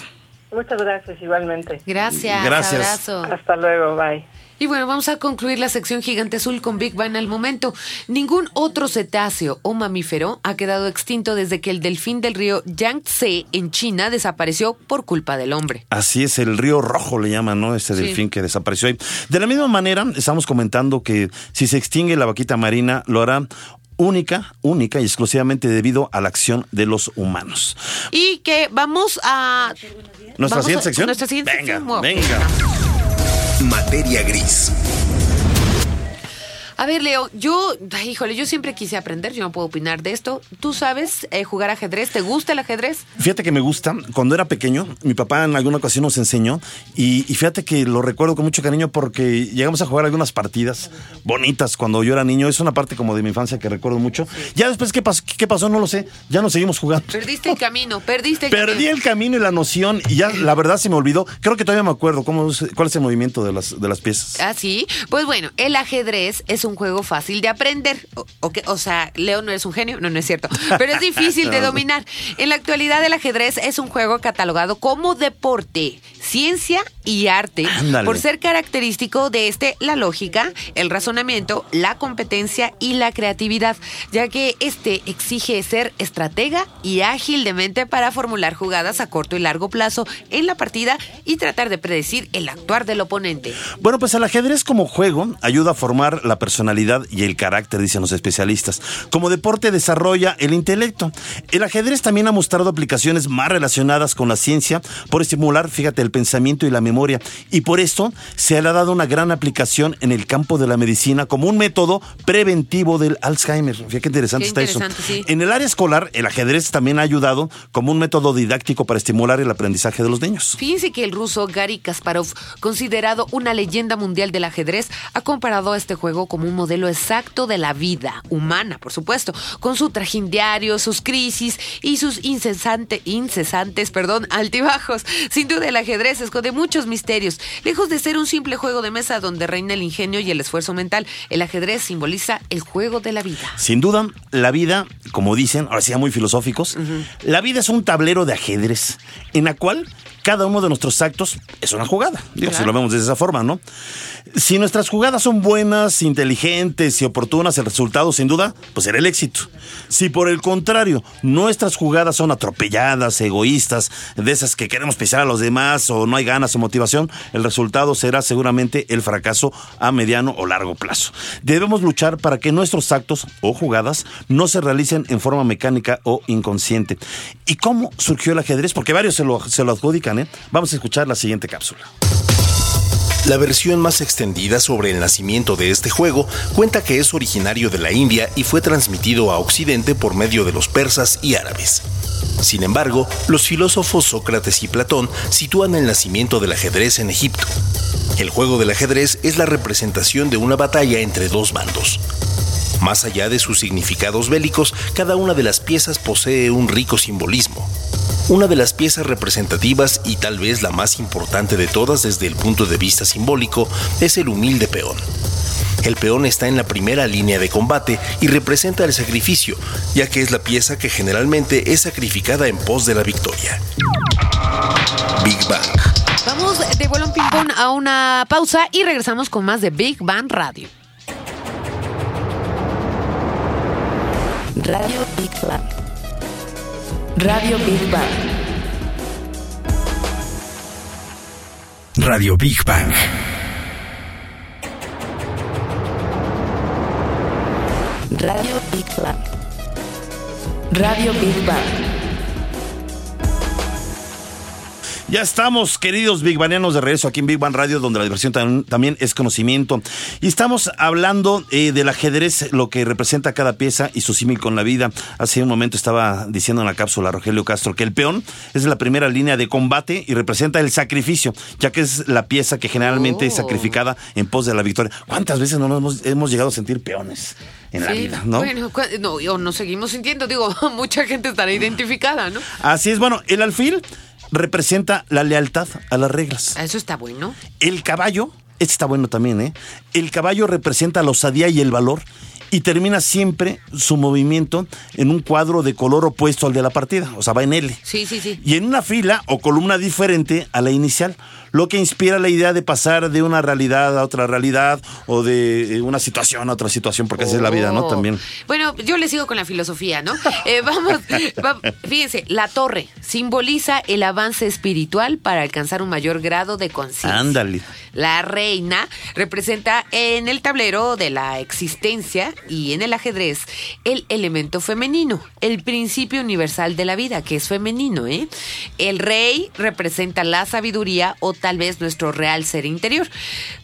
Muchas gracias igualmente. Gracias, Gracias. abrazo. Hasta luego, bye. Y bueno, vamos a concluir la sección Gigante Azul con Big Bang al momento. Ningún otro cetáceo o mamífero ha quedado extinto desde que el delfín del río Yangtze en China desapareció por culpa del hombre. Así es, el río rojo le llaman, ¿no? Este Sí. delfín que desapareció ahí. De la misma manera, estamos comentando que si se extingue la vaquita marina, lo hará única, única y exclusivamente debido a la acción de los humanos. Y que vamos a... ¿Nuestra vamos siguiente a- sección? Nuestra siguiente venga, sección. Wow. venga. Materia gris. A ver, Leo, yo, ay, híjole, yo siempre quise aprender, yo no puedo opinar de esto. ¿Tú sabes eh, jugar ajedrez? ¿Te gusta el ajedrez? Fíjate que me gusta. Cuando era pequeño, mi papá en alguna ocasión nos enseñó y, y fíjate que lo recuerdo con mucho cariño porque llegamos a jugar algunas partidas bonitas cuando yo era niño. Es una parte como de mi infancia que recuerdo mucho. Ya después, ¿qué pasó? ¿Qué pasó? No lo sé. Ya no seguimos jugando. Perdiste el camino, perdiste el Perdí camino. el camino y la noción y ya la verdad se me olvidó. Creo que todavía me acuerdo cómo cuál es el movimiento de las de las piezas. Ah, sí. Pues bueno, el ajedrez es un juego fácil de aprender. O, sea, Leo no eres un genio, no, no es cierto. Pero es difícil de dominar. En la actualidad, el ajedrez es un juego catalogado como deporte, ciencia y arte. Ándale. Por ser característico de este la lógica, el razonamiento, la competencia y la creatividad, ya que este exige ser estratega y ágil de mente para formular jugadas a corto y largo plazo en la partida y tratar de predecir el actuar del oponente. Bueno, pues el ajedrez como juego ayuda a formar la personalidad y el carácter, dicen los especialistas. Como deporte desarrolla el intelecto. El ajedrez también ha mostrado aplicaciones más relacionadas con la ciencia por estimular, fíjate, el pensamiento y la memoria. Y por esto se le ha dado una gran aplicación en el campo de la medicina como un método preventivo del Alzheimer. Fíjate qué interesante Qué está eso. sí. En el área escolar, el ajedrez también ha ayudado como un método didáctico para estimular el aprendizaje de los niños. Fíjense que el ruso Gary Kasparov, considerado una leyenda mundial del ajedrez, ha comparado este juego como un modelo exacto de la vida humana, por supuesto, con su trajín diario, sus crisis y sus incesante, incesantes perdón, altibajos. Sin duda, el ajedrez esconde muchos misterios. Lejos de ser un simple juego de mesa donde reina el ingenio y el esfuerzo mental, el ajedrez simboliza el juego de la vida. Sin duda, la vida, como dicen, ahora sí muy filosóficos, la vida es un tablero de ajedrez en la cual cada uno de nuestros actos es una jugada. Digo, si lo vemos de esa forma, ¿no? Si nuestras jugadas son buenas, inteligentes y oportunas, el resultado, sin duda, pues será el éxito. Si por el contrario, nuestras jugadas son atropelladas, egoístas, de esas que queremos pisar a los demás o no hay ganas o motivación, el resultado será seguramente el fracaso a mediano o largo plazo. Debemos luchar para que nuestros actos o jugadas no se realicen en forma mecánica o inconsciente. ¿Y cómo surgió el ajedrez? Porque varios se lo, se lo adjudican, Vamos a escuchar la siguiente cápsula. La versión más extendida sobre el nacimiento de este juego cuenta que es originario de la India y fue transmitido a Occidente por medio de los persas y árabes. Sin embargo, los filósofos Sócrates y Platón sitúan el nacimiento del ajedrez en Egipto. El juego del ajedrez es la representación de una batalla entre dos bandos. Más allá de sus significados bélicos, cada una de las piezas posee un rico simbolismo. Una de las piezas representativas y tal vez la más importante de todas desde el punto de vista simbólico es el humilde peón. El peón está en la primera línea de combate y representa el sacrificio, ya que es la pieza que generalmente es sacrificada en pos de la victoria. Big Bang. Vamos de vuelo en ping-pong a una pausa y regresamos con más de Big Bang Radio. Radio Big Bang. Radio Big Bang. Radio Big Bang. Radio Big Bang. Radio Big Bang. Ya estamos, queridos Big Banianos, de regreso aquí en Big Bang Radio, donde la diversión tam- también es conocimiento. Y estamos hablando eh, del ajedrez, lo que representa cada pieza y su símil con la vida. Hace un momento estaba diciendo en la cápsula Rogelio Castro que el peón es la primera línea de combate y representa el sacrificio, ya que es la pieza que generalmente es Oh. sacrificada en pos de la victoria. ¿Cuántas veces no nos hemos, hemos llegado a sentir peones en la vida, no? Bueno, no, nos seguimos sintiendo, digo, mucha gente estará identificada, ¿no? Así es, bueno, el alfil representa la lealtad a las reglas. Eso está bueno. El caballo, este está bueno también, ¿eh? El caballo representa la osadía y el valor y termina siempre su movimiento en un cuadro de color opuesto al de la partida, o sea, va en L. Sí, sí, sí. Y en una fila o columna diferente a la inicial, lo que inspira la idea de pasar de una realidad a otra realidad o de eh, una situación a otra situación, porque así es la vida, ¿no? Oh. También. Bueno, yo le sigo con la filosofía, ¿no? Eh, vamos, va- fíjense, la torre simboliza el avance espiritual para alcanzar un mayor grado de conciencia. Ándale. La reina representa en el tablero de la existencia y en el ajedrez el elemento femenino, el principio universal de la vida, que es femenino, ¿eh? El rey representa la sabiduría o tal vez nuestro real ser interior.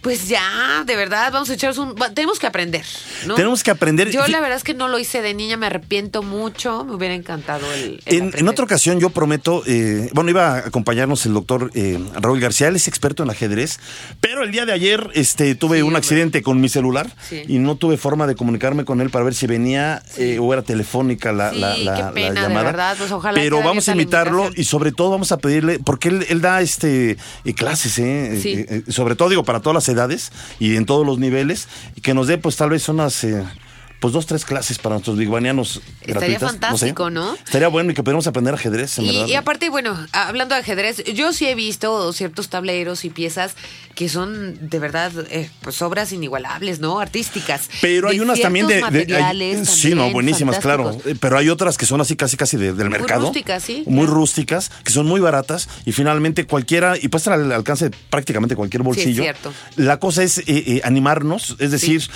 Pues ya, de verdad, vamos a echarnos un... Tenemos que aprender, ¿no? Tenemos que aprender. Yo la verdad es que no lo hice de niña, me arrepiento mucho, me hubiera encantado el... el En, otra ocasión yo prometo, eh, bueno, iba a acompañarnos el doctor eh, Raúl García, él es experto en ajedrez, pero el día de ayer este, tuve Sí, un hombre. accidente con mi celular Sí. y no tuve forma de comunicarme con él para ver si venía eh, o era telefónica la, la- la- qué la pena, de llamada. verdad, pues ojalá pero vamos a la invitarlo y sobre todo vamos a pedirle, porque él, él da este eh, clases, eh, Sí. eh, eh, sobre todo digo para todas las edades y en todos los niveles, y que nos dé pues tal vez unas... eh, pues dos, tres clases para nuestros bigbanianos Estaría gratuitas. fantástico, ¿no? Estaría bueno y que pudiéramos aprender ajedrez, en Y, verdad. y aparte, bueno, hablando de ajedrez, yo sí he visto ciertos tableros y piezas que son de verdad eh, pues obras inigualables, ¿no? Artísticas. Pero hay unas también de, de- hay- sí, no, buenísimas, claro. Pero hay otras que son así casi casi de- del mercado. rústicas, sí, Muy claro. rústicas, que son muy baratas y finalmente cualquiera, y estar al alcance de prácticamente cualquier bolsillo. cierto. La cosa es eh, eh, animarnos, es decir,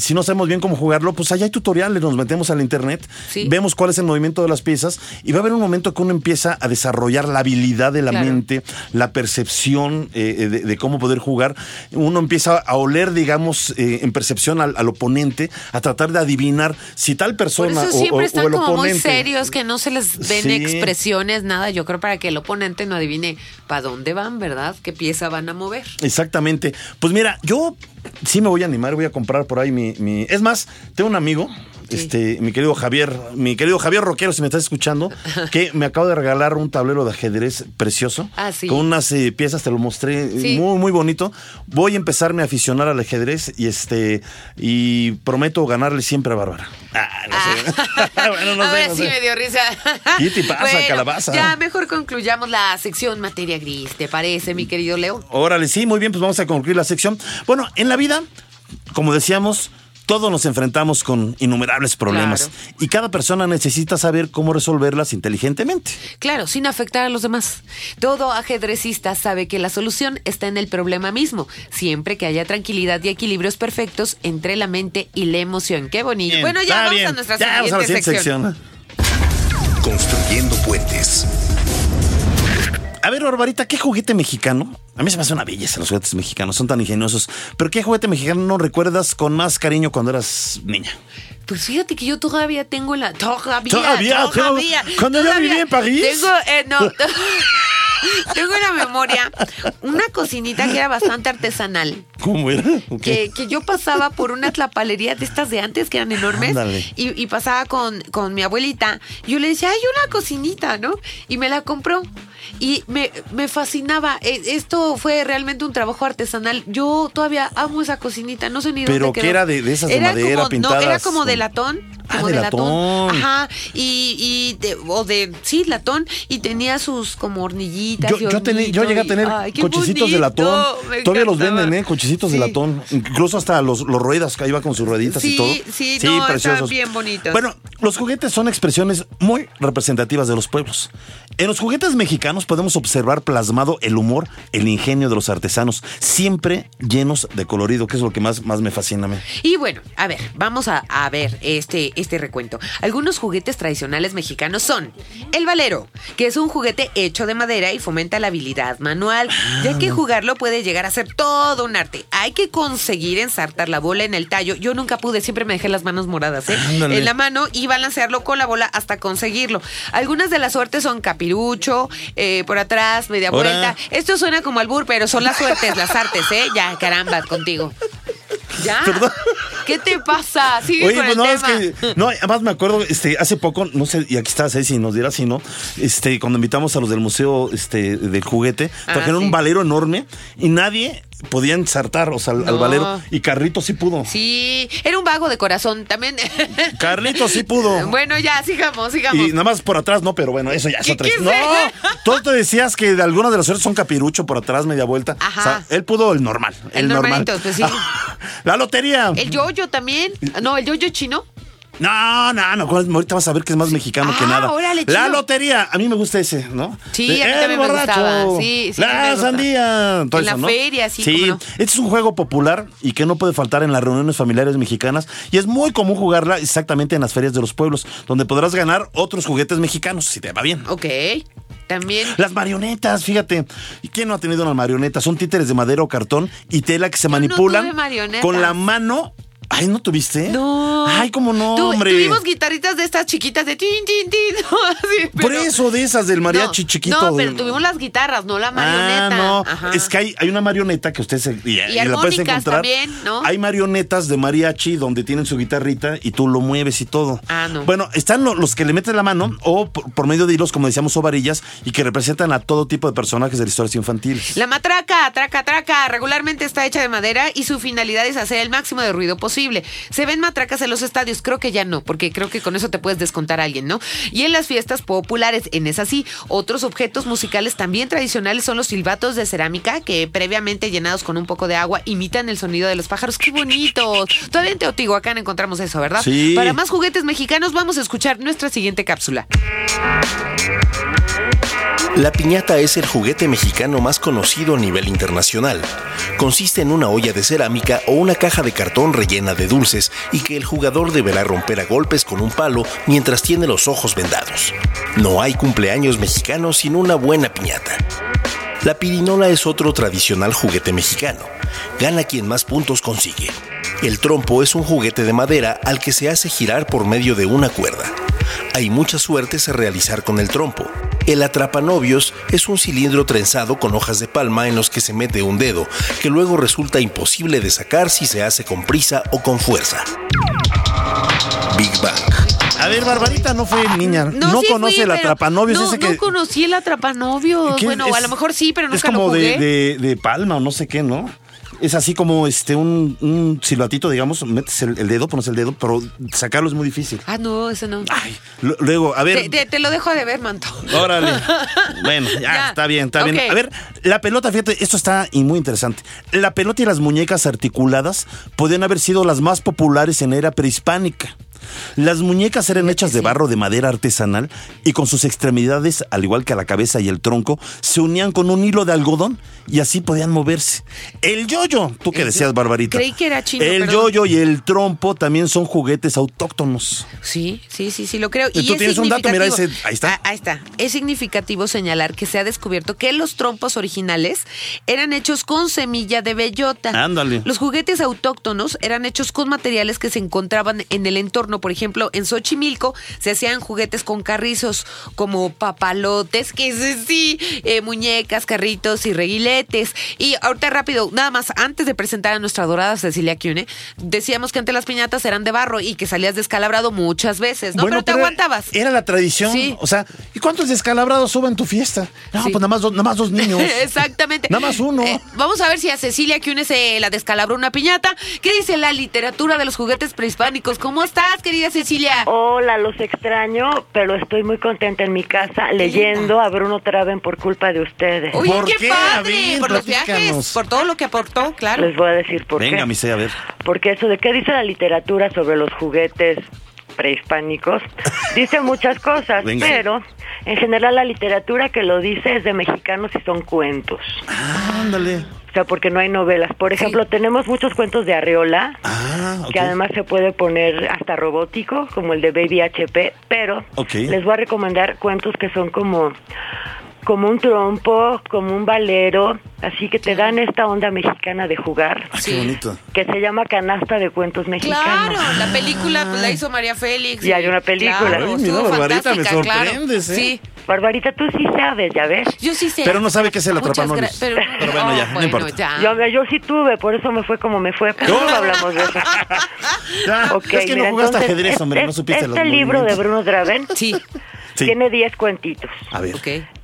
si no sabemos bien cómo jugarlo, pues allá hay tutoriales, nos metemos al internet, Sí. vemos cuál es el movimiento de las piezas y va a haber un momento que uno empieza a desarrollar la habilidad de la Claro. mente, la percepción eh, de, de cómo poder jugar. Uno empieza a oler, digamos, eh, en percepción al, al oponente, a tratar de adivinar si tal Por persona eso o- siempre o, o están el como muy oponente. serios, que no se les ven Sí. expresiones, nada. Yo creo para que el oponente no adivine para dónde van, ¿verdad? ¿Qué pieza van a mover? Exactamente. Pues mira, yo sí me voy a animar, voy a comprar por ahí mi. mi- Es más, tengo un amigo. Sí. Este, mi querido Javier, mi querido Javier Roquero, si me estás escuchando, que me acabo de regalar un tablero de ajedrez precioso. Ah, sí. Con unas eh, piezas, te lo mostré, eh, Sí. muy, muy bonito. Voy a empezarme a aficionar al ajedrez y este, y prometo ganarle siempre a Bárbara. Ah, no sé. Bueno, no sé, Ahora no sí sé. me dio risa. ¿Qué te pasa, calabaza? Ya mejor concluyamos la sección materia gris, ¿te parece, mi querido Leo? Órale, sí, muy bien, pues vamos a concluir la sección. Bueno, en la vida, como decíamos, todos nos enfrentamos con innumerables problemas Claro. y cada persona necesita saber cómo resolverlas inteligentemente. Claro, sin afectar a los demás. Todo ajedrecista sabe que la solución está en el problema mismo, siempre que haya tranquilidad y equilibrios perfectos entre la mente y la emoción. Qué bonito. Bien, bueno, ya vamos bien. a nuestra Ya vamos a la siguiente siguiente sección. sección. Construyendo puentes. A ver, Barbarita, ¿qué juguete mexicano? A mí se me hace una belleza los juguetes mexicanos, son tan ingeniosos. Pero ¿qué juguete mexicano recuerdas con más cariño cuando eras niña? Pues fíjate que yo todavía tengo la. Todavía. Todavía, todavía. cuando yo viví en París. Tengo. eh, no. tengo en la memoria una cocinita que era bastante artesanal. ¿Cómo era? Que, que yo pasaba por una tlapalería de estas de antes que eran enormes y, y pasaba con, con mi abuelita. Yo le decía, hay una cocinita, ¿no? Y me la compró. Y me, me fascinaba. E- Esto fue realmente un trabajo artesanal. Yo todavía amo esa cocinita. No sé ni ¿Pero dónde qué quedó. era de- de esas de madera como, No, era pintadas como de latón. Ah, como de de, latón. Ajá, y, y de, o de, sí, latón, y tenía sus como hornillitas. Yo, de yo, llegué a y- tener ay, cochecitos de latón. Todavía los venden, ¿eh? Cochecitos de Sí. latón. Incluso hasta los, los ruedas, que va con sus rueditas y Sí, todo. sí, no, estaban bien bonitos. Bueno, los juguetes son expresiones muy representativas de los pueblos. En los juguetes mexicanos podemos observar plasmado el humor, el ingenio de los artesanos, siempre llenos de colorido, que es lo que más, más me fascina a mí. Y bueno, a ver, vamos a, a ver este, este recuento. Algunos juguetes tradicionales mexicanos son el valero, que es un juguete hecho de madera y fomenta la habilidad manual, ya Ah. que jugarlo puede llegar a ser todo un arte. Hay que conseguir ensartar la bola en el tallo. Yo nunca pude, siempre me dejé las manos moradas, ¿eh? Ándale. En la mano y balancearlo con la bola hasta conseguirlo. Algunas de las suertes son capirucho, eh, por atrás, media vuelta. Esto suena como albur, pero son las suertes, las artes, ¿eh? Ya, caramba, contigo. Ya. Perdón. ¿Qué te pasa? Sigue Oye, con pues el no, es que. No, además me acuerdo, este, hace poco, no sé, y aquí está Ceci, nos dirá si no, este, cuando invitamos a los del Museo este, del Juguete, Ah, trajeron sí. un valero enorme y nadie podía ensartar, o sea, al, al No. valero. Y Carlito sí pudo. Sí, era un vago de corazón también. Carlito sí pudo. Bueno, ya, sigamos, sigamos. Y nada más por atrás, no, pero bueno, eso ya es ¿Qué- otra No, tú te decías que de algunas de las suertes son capirucho por atrás, media vuelta. Ajá. O sea, él pudo el normal. El, El normal. pues sí. La lotería. El yoyo también. No, el yoyo chino. No, no, no. Ahorita vas a ver que es más mexicano que Ah, nada. órale, la lotería. A mí me gusta ese, ¿no? Sí, De, a mí "El también me borracho", gustaba. Sí, sí, La sandía. todo En la feria, sí, Sí, no. este es un juego popular y que no puede faltar en las reuniones familiares mexicanas. Y es muy común jugarla exactamente en las ferias de los pueblos, donde podrás ganar otros juguetes mexicanos, si te va bien. Ok. También. Las marionetas, fíjate. ¿Y quién no ha tenido una marioneta? Son títeres de madera o cartón y tela que se Yo manipulan con la mano. Ay, ¿no tuviste? No. Ay, ¿cómo no, Tu- hombre? Tuvimos guitarritas de estas chiquitas de tin, tin, tin. Así, Por eso, de esas del mariachi no, chiquito. No, pero tuvimos las guitarras, no la marioneta. Ah, no. Ajá. Es que hay, hay una marioneta que usted se, y, y la puedes encontrar. también, ¿no? Hay marionetas de mariachi donde tienen su guitarrita y tú lo mueves y todo. Ah, no. Bueno, están lo- los que le meten la mano o por, por medio de hilos, como decíamos, o varillas y que representan a todo tipo de personajes de las historias infantiles. La matraca, traca, traca, regularmente está hecha de madera y su finalidad es hacer el máximo de ruido posible. Se ven matracas en los estadios, creo que ya no, porque creo que con eso te puedes descontar a alguien, ¿no? Y en las fiestas populares, en esas sí, otros objetos musicales también tradicionales son los silbatos de cerámica que previamente llenados con un poco de agua imitan el sonido de los pájaros. ¡Qué bonitos! Todavía en Teotihuacán encontramos eso, ¿verdad? Sí. Para más juguetes mexicanos vamos a escuchar nuestra siguiente cápsula. La piñata es el juguete mexicano más conocido a nivel internacional. Consiste en una olla de cerámica o una caja de cartón rellena de dulces y que el jugador deberá romper a golpes con un palo mientras tiene los ojos vendados. No hay cumpleaños mexicano sin una buena piñata. La pirinola es otro tradicional juguete mexicano. Gana quien más puntos consigue. El trompo es un juguete de madera al que se hace girar por medio de una cuerda. Hay muchas suertes a realizar con el trompo. El atrapanovios es un cilindro trenzado con hojas de palma en los que se mete un dedo, que luego resulta imposible de sacar si se hace con prisa o con fuerza. Big Bang. A ver, Barbarita no fue niña. No, sí conoce fui, el atrapanovios no, ese no que. conocí el atrapanovios. ¿Qué Bueno, es? a lo mejor sí, pero Es nunca lo como jugué. de, de, de palma o no sé qué, ¿no? Es así como este un, un silbatito, digamos, metes el, el dedo, pones el dedo, pero sacarlo es muy difícil. Ah, no, eso no. Ay, lo- luego, a ver. Te, te- te lo dejo de ver, manto. Órale. Bueno, ya, Ya. está bien, está bien. A ver, la pelota, fíjate, esto está y muy interesante. La pelota y las muñecas articuladas podían haber sido las más populares en era prehispánica. Las muñecas eran hechas de barro de madera artesanal y con sus extremidades, al igual que la cabeza y el tronco, se unían con un hilo de algodón y así podían moverse. El yoyo, tú que decías, Barbarita. creí que era chino, El yoyo y el trompo también son juguetes autóctonos. Sí, sí, sí, sí, lo creo. Y tú es tienes un dato, mira, ese- ahí está. Ah, ahí está. Es significativo señalar que se ha descubierto que los trompos originales eran hechos con semilla de bellota. Ándale. Los juguetes autóctonos eran hechos con materiales que se encontraban en el entorno. Por ejemplo, en Xochimilco se hacían juguetes con carrizos como papalotes, que es sí, eh, muñecas, carritos y reguiletes. Y ahorita rápido, nada más, antes de presentar a nuestra dorada Cecilia Cune, decíamos que antes las piñatas eran de barro y que salías descalabrado muchas veces, ¿no? Bueno, pero te aguantabas. Era la tradición. Sí. O sea, ¿y cuántos descalabrados suben en tu fiesta? No, Sí. pues nada más, dos, nada más dos niños. Exactamente. Nada más uno. Eh, vamos a ver si a Cecilia Cune se la descalabró una piñata. ¿Qué dice la literatura de los juguetes prehispánicos? ¿Cómo estás, querida Cecilia? Hola, los extraño, pero estoy muy contenta en mi casa leyendo a Bruno Traven por culpa de ustedes. Uy, ¿Por qué, qué? A padre. ver, por los viajes, por todo lo que aportó, claro. Les voy a decir por Venga, qué. mi sé, a ver. Porque eso de qué dice la literatura sobre los juguetes prehispánicos dice muchas cosas, Venga. pero en general la literatura que lo dice es de mexicanos y son cuentos. Ándale. O sea, porque no hay novelas. Por ejemplo, tenemos muchos cuentos de Arreola, Ah, que además se puede poner hasta robótico, como el de Baby HP, pero les voy a recomendar cuentos que son como como un trompo, como un valero, así que te dan esta onda mexicana de jugar, Ah, qué bonito. que se llama Canasta de Cuentos Mexicanos. Claro, la película pues, la hizo María Félix. Y hay una película. Claro, Ay, mira, Barbarita, me fantástica, claro. sorprendes, ¿eh? Sí, Barbarita, tú sí sabes, ya ves. yo sí sé. Pero no sabe qué es el gra- Pero, Pero bueno, ya, no importa. ya. Yo, yo sí tuve, por eso me fue como me fue, pero no hablamos de eso. Ya, Ok, es que mira, no jugaste entonces, ajedrez, hombre, no este- supiste los Este libro de. Bruno Draven Sí, Sí. tiene 10 cuentitos. A ver.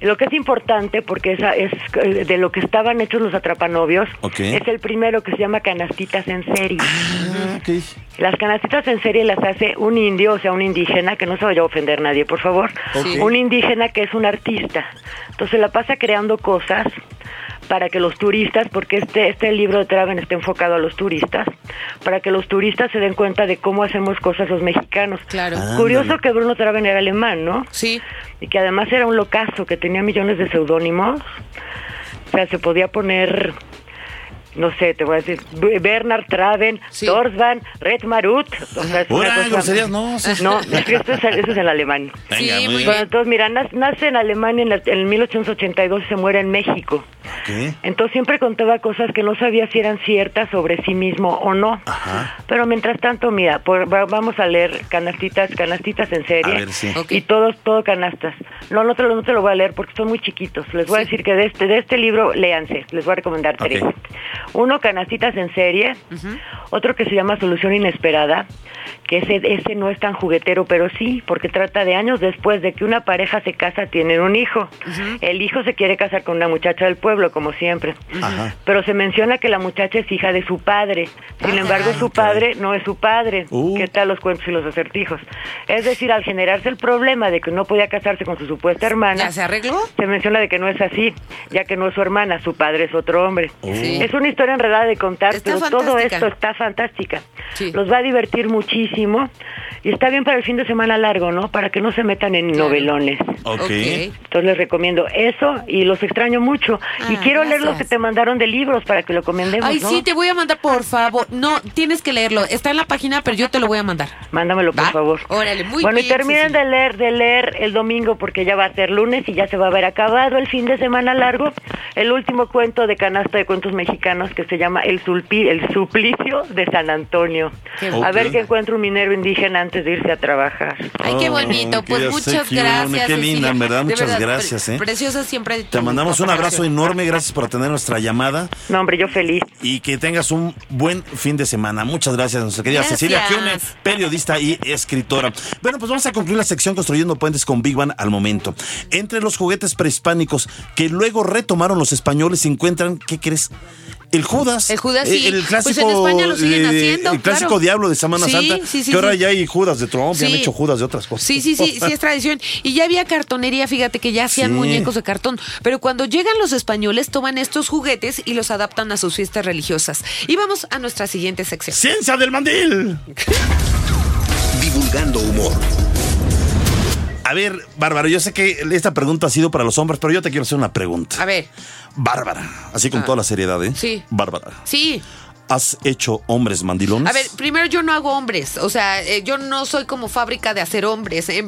Lo que es importante, porque esa es eh, de lo que estaban hechos los atrapanovios, es el primero que se llama Canastitas en serie. Ah. Las canastitas en serie las hace un indio, o sea, un indígena, que no se vaya a ofender nadie, por favor. Un indígena que es un artista. Entonces la pasa creando cosas para que los turistas, porque este, este libro de Traven está enfocado a los turistas, para que los turistas se den cuenta de cómo hacemos cosas los mexicanos. Claro. Ah. Curioso que Bruno Traven era alemán, ¿no? Sí. y que además era un locazo, que tenía millones de seudónimos. O sea, se podía poner, no sé, te voy a decir, Bernard Traven, Sí. Torsvan, Red Marut. O sea, cosa- groserías, no. sí. No, esto es, eso es en alemán. Venga, Sí, muy. Bueno, entonces, mira, nace, en Alemania en, la- en 1882 y se muere en México. ¿Qué? Entonces siempre contaba cosas que no sabía si eran ciertas sobre sí mismo o no. Ajá. Pero mientras tanto, mira, por- va- vamos a leer canastitas, canastitas en serie. A ver, sí. Y todos, todo canastas. No, no te, lo, no te lo voy a leer porque son muy chiquitos. Les voy a decir que de este, de este libro, léanse. Les voy a recomendar tres. Uno, canastitas en serie. Otro que se llama Solución Inesperada. Que ese, ese no es tan juguetero, pero sí, porque trata de años después de que una pareja se casa, tienen un hijo. El hijo se quiere casar con una muchacha del pueblo, como siempre. Pero se menciona que la muchacha es hija de su padre. Sin embargo, su padre no es su padre. Uh. ¿Qué tal los cuentos y los acertijos? Es decir, al generarse el problema de que no podía casarse con su supuesta hermana, ¿Ya se arregló? se menciona de que no es así, ya que no es su hermana, su padre es otro hombre. Sí. Es una historia enredada de contar, Está pero todo esto está fantástica. Sí. Los va a divertir muchísimo y está bien para el fin de semana largo, ¿no? Para que no se metan en novelones. Ok. Entonces les recomiendo eso y los extraño mucho. y Ah, quiero leer los que te mandaron de libros para que lo comendemos, Ay, ¿no? sí, te voy a mandar, por favor. No, tienes que leerlo. Está en la página, pero yo te lo voy a mandar. Mándamelo, por ¿Va? favor. Órale, muy bueno, bien, y terminen de leer, de leer el domingo porque ya va a ser lunes y ya se va a haber acabado el fin de semana largo. El último cuento de canasta de cuentos mexicanos que se llama El, Sulpi- el Suplicio de San Antonio. Qué A ver que encuentre un minero indígena antes de irse a trabajar. Ay, qué Oh, bonito. Pues muchas sección, gracias. qué linda, verdad, muchas pre- gracias, ¿eh? Preciosa siempre. Te mandamos un abrazo enorme, gracias por atender nuestra llamada No, hombre, yo feliz. y que tengas un buen fin de semana. Muchas gracias, nuestra querida Gracias. Cecilia Kione, periodista y escritora. Bueno, pues vamos a concluir la sección Construyendo Puentes con Big Bang al momento. Entre los juguetes prehispánicos que luego retomaron los españoles se encuentran, ¿qué crees? El Judas. El Judas, Eh, sí. El Pues clásico, en España lo siguen eh, haciendo, El clásico claro. diablo de Semana Sí, Santa. sí, sí, que ahora sí. ya hay Judas de Trump y han Sí. hecho Judas de otras cosas. Sí, sí, sí, sí es tradición. Y ya había cartonería, fíjate que ya hacían Sí. muñecos de cartón. Pero cuando llegan los españoles, toman estos juguetes y los adaptan a sus fiestas religiosas. Y vamos a nuestra siguiente sección. ¡Ciencia del mandil! Divulgando humor. A ver, Bárbara, yo sé que esta pregunta ha sido para los hombres, pero yo te quiero hacer una pregunta. A ver, Bárbara, así con Ah. toda la seriedad, ¿eh? Sí. Bárbara, sí. ¿Has hecho hombres mandilones? A ver, primero yo no hago hombres, o sea, eh, yo no soy como fábrica de hacer hombres, eh,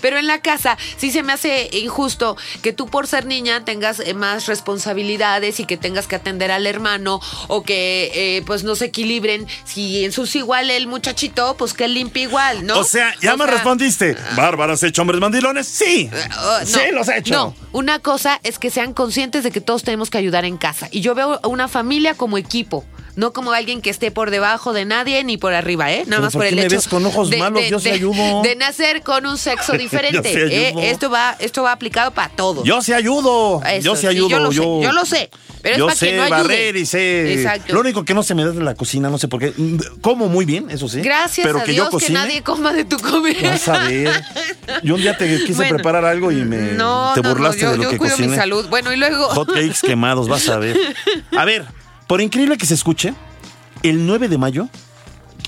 pero en la casa sí se me hace injusto que tú por ser niña tengas eh, más responsabilidades y que tengas que atender al hermano o que eh, pues no se equilibren. Si ensucia igual el muchachito, pues que limpie igual, ¿no? O sea, ya O me sea, respondiste. ¿Bárbara, has hecho hombres mandilones? Sí. Oh, no, sí, los he hecho. No, una cosa es que sean conscientes de que todos tenemos que ayudar en casa. Y yo veo a una familia como equipo. No como alguien que esté por debajo de nadie ni por arriba, ¿eh? Nada más ¿por por el me hecho ves con ojos malos? Yo sí ayudo. de nacer con un sexo diferente. Yo sí ¿eh? Esto va, esto va aplicado para todos. Yo sí ayudo. Eso, yo sí sí, ayudo. yo lo sé, yo lo sé, pero es yo para sé que no ayude. barrer y sé. Exacto. Lo único que no se me da es la cocina, no sé por qué. Como muy bien, eso sí. Gracias pero a que Dios yo que cocine. nadie coma de tu comida. Vas a ver. Yo un día te quise Bueno, preparar algo y me no, te no, no, burlaste yo, de lo yo que cuido cociné. mi salud. Bueno, y luego. Hot cakes quemados, vas a ver. A ver, por increíble que se escuche, el 9 de mayo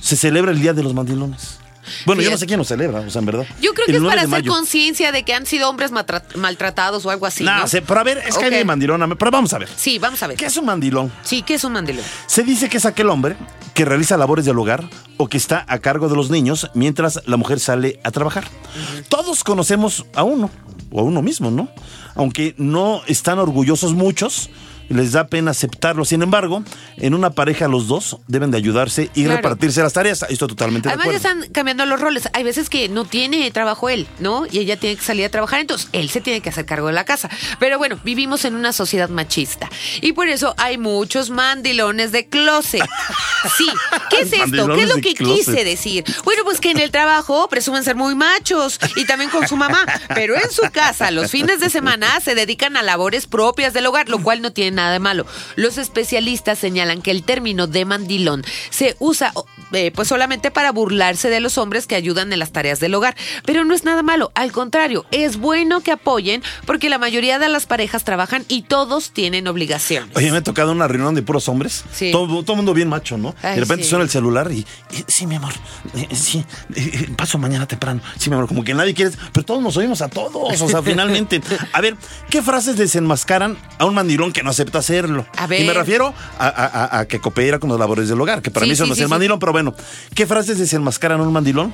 se celebra el Día de los Mandilones. Bueno, yo no sé quién lo celebra, o sea, en verdad. Yo creo que El es 9 para hacer conciencia de que han sido hombres maltratados o algo así. No, ¿no? sé, pero a ver, es que hay mandilón. Pero vamos a ver. Sí, vamos a ver. ¿Qué es un mandilón? Sí, ¿qué es un mandilón? Se dice que es aquel hombre que realiza labores del hogar o que está a cargo de los niños mientras la mujer sale a trabajar. Todos conocemos a uno, o a uno mismo, ¿no? Aunque no están orgullosos muchos, les da pena aceptarlo. Sin embargo, en una pareja los dos deben de ayudarse y Claro. repartirse las tareas. Estoy totalmente Además de acuerdo. están cambiando los roles. Hay veces que no tiene trabajo él, ¿no? Y ella tiene que salir a trabajar, entonces él se tiene que hacer cargo de la casa. Pero bueno, vivimos en una sociedad machista. Y por eso hay muchos mandilones de closet. Sí, ¿qué es esto? ¿Qué es lo que closet. quise decir? Bueno, pues que en el trabajo presumen ser muy machos y también con su mamá. Pero en su casa, los fines de semana se dedican a labores propias del hogar, lo cual no tiene nada de malo. Los especialistas señalan que el término de mandilón se usa eh, pues solamente para burlarse de los hombres que ayudan en las tareas del hogar. Pero no es nada malo, al contrario, es bueno que apoyen porque la mayoría de las parejas trabajan y todos tienen obligaciones. Oye, me ha tocado una reunión de puros hombres. Sí. Todo, todo mundo bien macho, ¿no? Ay, de repente sí. suena el celular y, y, sí, mi amor, eh, sí, eh, eh, paso mañana temprano. Sí, mi amor, como que nadie quiere, pero todos nos oímos a todos, o sea, finalmente. A ver, ¿qué frases desenmascaran a un mandilón que no acepta hacerlo? A ver. Y me refiero a, a- a- a que coopera con las labores del hogar, que para Sí, mí eso sí, no es sí, el sí. mandilón, pero bueno, ¿qué frases desenmascaran un mandilón?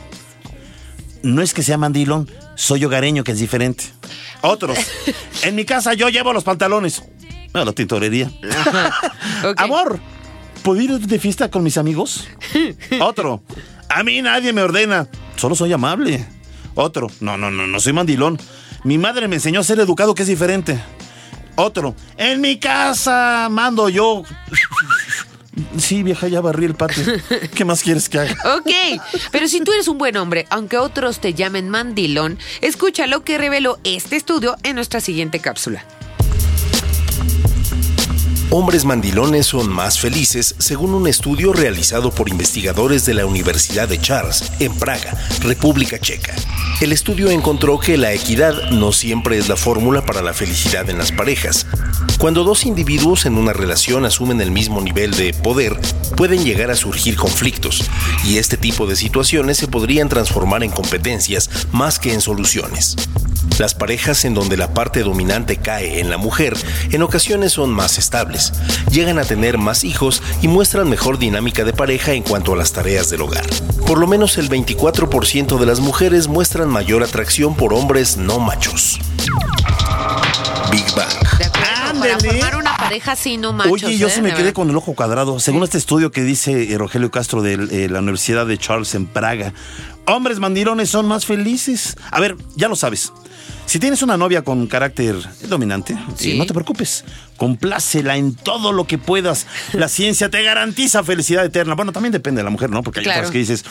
No es que sea mandilón, soy hogareño, que es diferente. Otros. En mi casa yo llevo los pantalones. No, la tintorería. Amor, ¿puedo ir de fiesta con mis amigos? Otro. A mí nadie me ordena. Solo soy amable. Otro. No, no, no, no soy mandilón. Mi madre me enseñó a ser educado, que es diferente. Otro. En mi casa mando yo. Sí, vieja, ya barrí el patio. ¿Qué más quieres que haga? Ok, pero si tú eres un buen hombre, aunque otros te llamen mandilón, escucha lo que reveló este estudio en nuestra siguiente cápsula. Hombres mandilones son más felices según un estudio realizado por investigadores de la Universidad de Charles en Praga, República Checa. El estudio encontró que la equidad no siempre es la fórmula para la felicidad en las parejas. Cuando dos individuos en una relación asumen el mismo nivel de poder, pueden llegar a surgir conflictos, y este tipo de situaciones se podrían transformar en competencias más que en soluciones. Las parejas en donde la parte dominante cae en la mujer en ocasiones son más estables, llegan a tener más hijos y muestran mejor dinámica de pareja en cuanto a las tareas del hogar. Por lo menos el 24% de las mujeres muestran mayor atracción por hombres no machos. Big Bang. De acuerdo, para formar una pareja así no machos. Oye, yo ¿eh? sí me quedé con el ojo cuadrado. Según este estudio que dice eh, Rogelio Castro de eh, la Universidad de Charles en Praga, hombres mandilones son más felices. A ver, ya lo sabes. Si tienes una novia con carácter dominante, Sí. no te preocupes. Complácela en todo lo que puedas. La ciencia te garantiza felicidad eterna. Bueno, también depende de la mujer, ¿no? Porque hay Claro, otras que dices.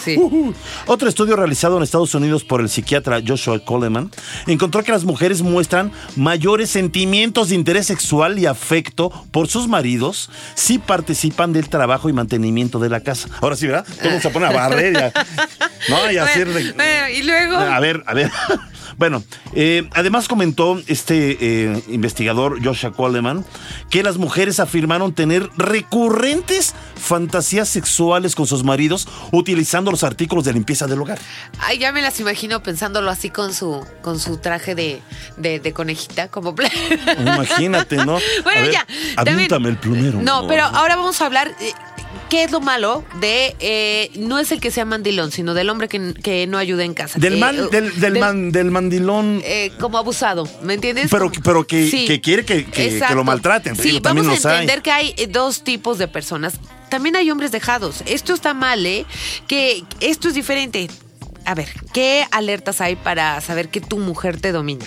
Otro estudio realizado en Estados Unidos por el psiquiatra Joshua Coleman encontró que las mujeres muestran mayores sentimientos de interés sexual y afecto por sus maridos si participan del trabajo y mantenimiento de la casa. Ahora sí, ¿verdad? Todos se ponen a barrer y a, no, y a hacer... Bueno, y luego. A ver, a ver. Bueno, eh, además comentó este eh, investigador Joshua Coleman que las mujeres afirmaron tener recurrentes fantasías sexuales con sus maridos utilizando los artículos de limpieza del hogar. Ay, ya me las imagino pensándolo así con su, con su traje de, de, de conejita, como. Imagínate, ¿no? Bueno, A ver, ya. También- el plumero. No, pero ahora vamos a hablar. ¿Qué es lo malo de. eh, no es el que sea mandilón, sino del hombre que, que no ayuda en casa? Del, Eh, man, del, del, del- man- del mandilón. eh, como abusado, ¿me entiendes? Pero- Como- pero que- que quiere que- que- que lo maltraten, Sí, digo, vamos a hay. entender que hay dos tipos de personas. También hay hombres dejados. Esto está mal, ¿eh? Que esto es diferente. A ver, ¿qué alertas hay para saber que tu mujer te domina?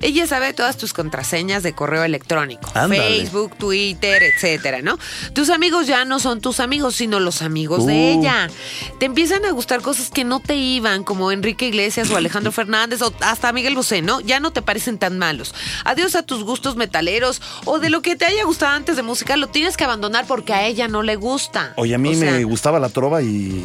Ella sabe todas tus contraseñas de correo electrónico, Ándale. Facebook, Twitter, etcétera, ¿no? Tus amigos ya no son tus amigos, sino los amigos de Uh. ella. Te empiezan a gustar cosas que no te iban, como Enrique Iglesias o Alejandro Fernández o hasta Miguel Bosé, ¿no? Ya no te parecen tan malos. Adiós a tus gustos metaleros o de lo que te haya gustado antes de música, lo tienes que abandonar porque a ella no le gusta. Oye, a mí O sea, me gustaba la trova y,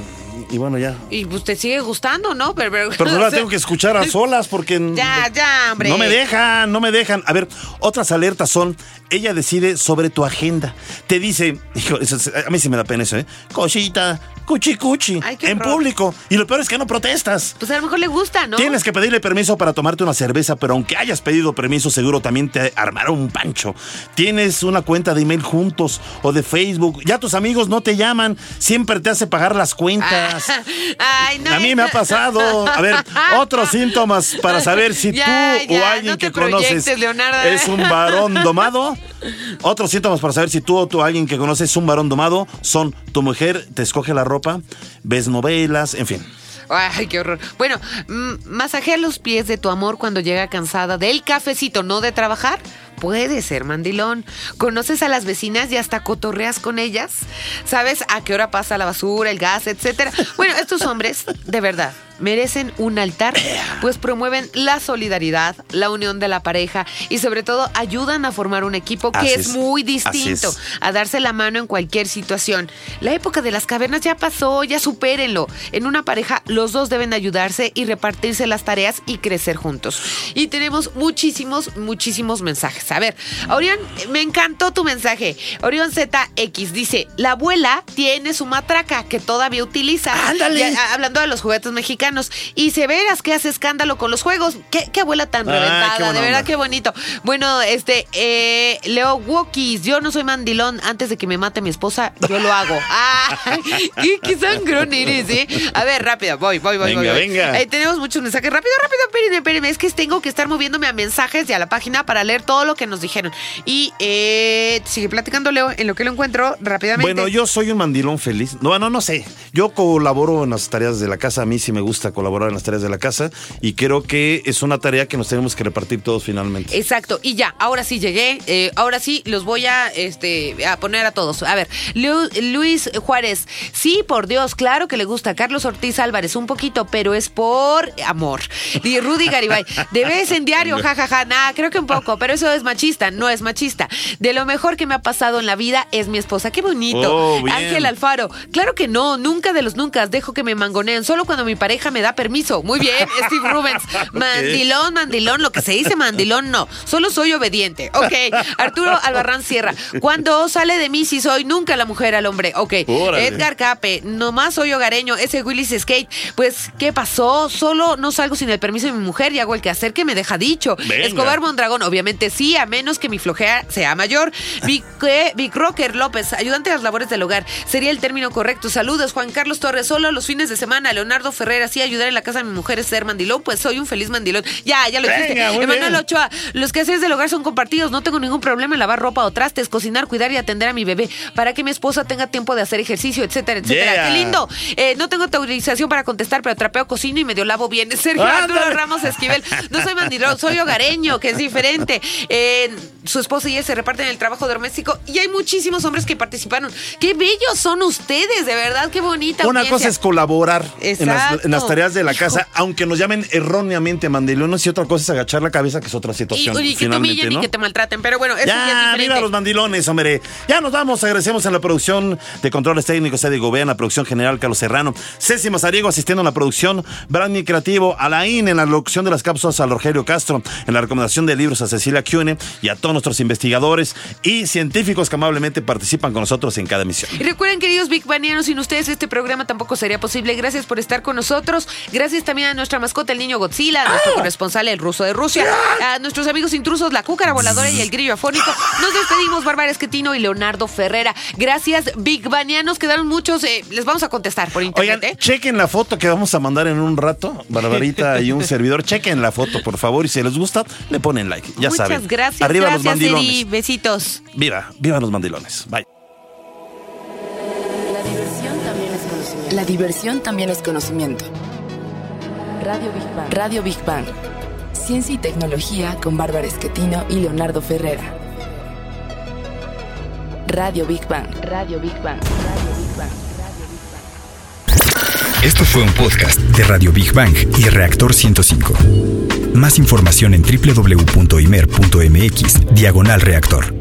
y bueno, ya. Y pues te sigue gustando, ¿no? Pero, pero, Pero no la tengo que escuchar a solas porque... Ya, ya, hombre. No me dejan, no me dejan. A ver, otras alertas son, ella decide sobre tu agenda. Te dice, hijo, eso a mí sí me da pena eso, ¿eh? Cosita, cuchi cuchi, Ay, en horror. público. Y lo peor es que no protestas. Pues a lo mejor le gusta, ¿no? Tienes que pedirle permiso para tomarte una cerveza, pero aunque hayas pedido permiso, seguro también te armará un pancho. Tienes una cuenta de email juntos o de Facebook. Ya tus amigos no te llaman, siempre te hace pagar las cuentas. Ay, no. A mí me ha pasado. A ver, otros síntomas para saber si Ya, tú o alguien no que conoces Leonardo. es un varón domado. Otros síntomas para saber si tú o tú o alguien que conoces es un varón domado son tu mujer te escoge la ropa, ves novelas, en fin. Ay, qué horror. Bueno, masajea los pies de tu amor cuando llega cansada del cafecito, no de trabajar. Puede ser mandilón. ¿Conoces a las vecinas y hasta cotorreas con ellas? ¿Sabes a qué hora pasa la basura, el gas, etcétera? Bueno, estos hombres, de verdad, merecen un altar, pues promueven la solidaridad, la unión de la pareja y sobre todo ayudan a formar un equipo que Así es muy distinto es. a darse la mano en cualquier situación. La época de las cavernas ya pasó, ya supérenlo. En una pareja, los dos deben ayudarse y repartirse las tareas y crecer juntos. Y tenemos muchísimos, muchísimos mensajes. A ver, Orión, me encantó tu mensaje. Orión ZX dice: La abuela tiene su matraca que todavía utiliza. Ándale. Ya, hablando de los juguetes mexicanos. Y se verás que hace escándalo con los juegos. ¿Qué, qué abuela tan Ah, reventada? qué de verdad onda. que bonito. Bueno, este, eh, Leo Wokis, yo no soy mandilón. Antes de que me mate mi esposa, yo lo hago. ¡Ah! ¿Qué, qué sangrón eres, eh? A ver, rápido, voy, voy, voy. Venga, voy, voy. venga. Ahí tenemos muchos mensajes. Rápido, rápido, espérenme, espérenme. Es que tengo que estar moviéndome a mensajes y a la página para leer todo lo que nos dijeron. Y eh, sigue platicando, Leo, en lo que lo encuentro rápidamente. Bueno, yo soy un mandilón feliz. No, bueno, no sé. Yo colaboro en las tareas de la casa. A mí sí me gusta colaborar en las tareas de la casa. Y creo que es una tarea que nos tenemos que repartir todos finalmente. Exacto, y ya, ahora sí llegué, eh, ahora sí los voy a, este, a poner a todos. A ver, Lu- Luis Juárez, sí, por Dios, claro que le gusta a Carlos Ortiz Álvarez un poquito, pero es por amor. Y Rudy Garibay, de vez en diario, jajaja, nada, creo que un poco, pero eso es machista, no es machista. De lo mejor que me ha pasado en la vida es mi esposa, qué bonito. Oh. Ángel Alfaro, claro que no, nunca de los nunca dejo que me mangoneen, solo cuando mi pareja me da permiso. Muy bien, Steve Rubens, mandilón, mandilón, lo que se dice mandilón, no, solo soy obediente. Ok, Arturo Albarrán Sierra, cuando sale de mí si soy nunca la mujer al hombre. Ok, Órale. Edgar Cape, nomás soy hogareño, ese Willis Skate, pues, ¿qué pasó? Solo no salgo sin el permiso de mi mujer y hago el quehacer que me deja dicho. Venga. Escobar Mondragón, obviamente sí, a menos que mi flojera sea mayor. Vic, eh, Vic Rocker López, ayudante a las labores del hogar, sería el término correcto. Saludos, Juan Carlos Torres, solo los fines de semana. Leonardo Ferrera, sí, ayudar en la casa de mi mujer es ser mandilón, pues soy un feliz mandilón. Ya, ya lo Venga, dijiste. Emanuel. Ochoa, los quehaceres del hogar son compartidos, no tengo ningún problema en lavar ropa o trastes, cocinar, cuidar y atender a mi bebé, para que mi esposa tenga tiempo de hacer ejercicio, etcétera, etcétera. Yeah. ¡Qué lindo! Eh, no tengo autorización para contestar, pero trapeo, cocino y medio lavo bien. Sergio Arturo. Ramos Esquivel, no soy mandilón, soy hogareño, que es diferente. Eh, su esposa y ella se reparten el trabajo doméstico y hay muchísimos hombres que participaron. ¡Qué bellos son ustedes! De verdad, qué bonita Una audiencia. cosa es colaborar en las, Exacto. en las tareas de la Hijo. casa, aunque nos llamen erróneamente mandilones, y otra cosa es agachar la cabeza, que es otra situación. y que te humillen ¿no? y que te maltraten, pero bueno, eso ya, es Ya, diferente. viva los mandilones, hombre. Ya nos vamos, agradecemos en la producción de controles técnicos, Eddie Gobea, en la producción general, Carlos Serrano, Ceci Mazariego asistiendo a la producción, Brandny Creativo, Alain en la locución de las cápsulas a Rogelio Castro, en la recomendación de libros a Cecilia Cune y a todos nuestros investigadores y científicos que amablemente participan con nosotros en cada emisión. Y recuerden, queridos Big Banianos, sin ustedes este programa tampoco sería posible. Gracias por estar con nosotros. Gracias también a nuestra mascota, el niño Godzilla, a nuestro corresponsal, el ruso de Rusia, a nuestros amigos intrusos, la cúcara voladora y el grillo afónico. Nos despedimos, Bárbara Esquetino y Leonardo Ferrera. Gracias, Big Banianos. Quedaron muchos. eh, les vamos a contestar por internet. Oigan, ¿eh? chequen la foto que vamos a mandar en un rato, Barbarita y un servidor. Chequen la foto, por favor, y si les gusta, le ponen like. Ya Muchas saben. gracias. Arriba los gracias, mandilones. Eddie. Besitos. Viva, viva los mandilones. Bye. La diversión también es conocimiento. La diversión también es conocimiento. Radio Big Bang. Radio Big Bang. Ciencia y tecnología con Bárbara Esquetino y Leonardo Ferrera. Radio Big Bang. Radio Big Bang. Radio Big Bang. Esto fue un podcast de Radio Big Bang y Reactor 105. Más información en www.imer.mx, diagonal reactor.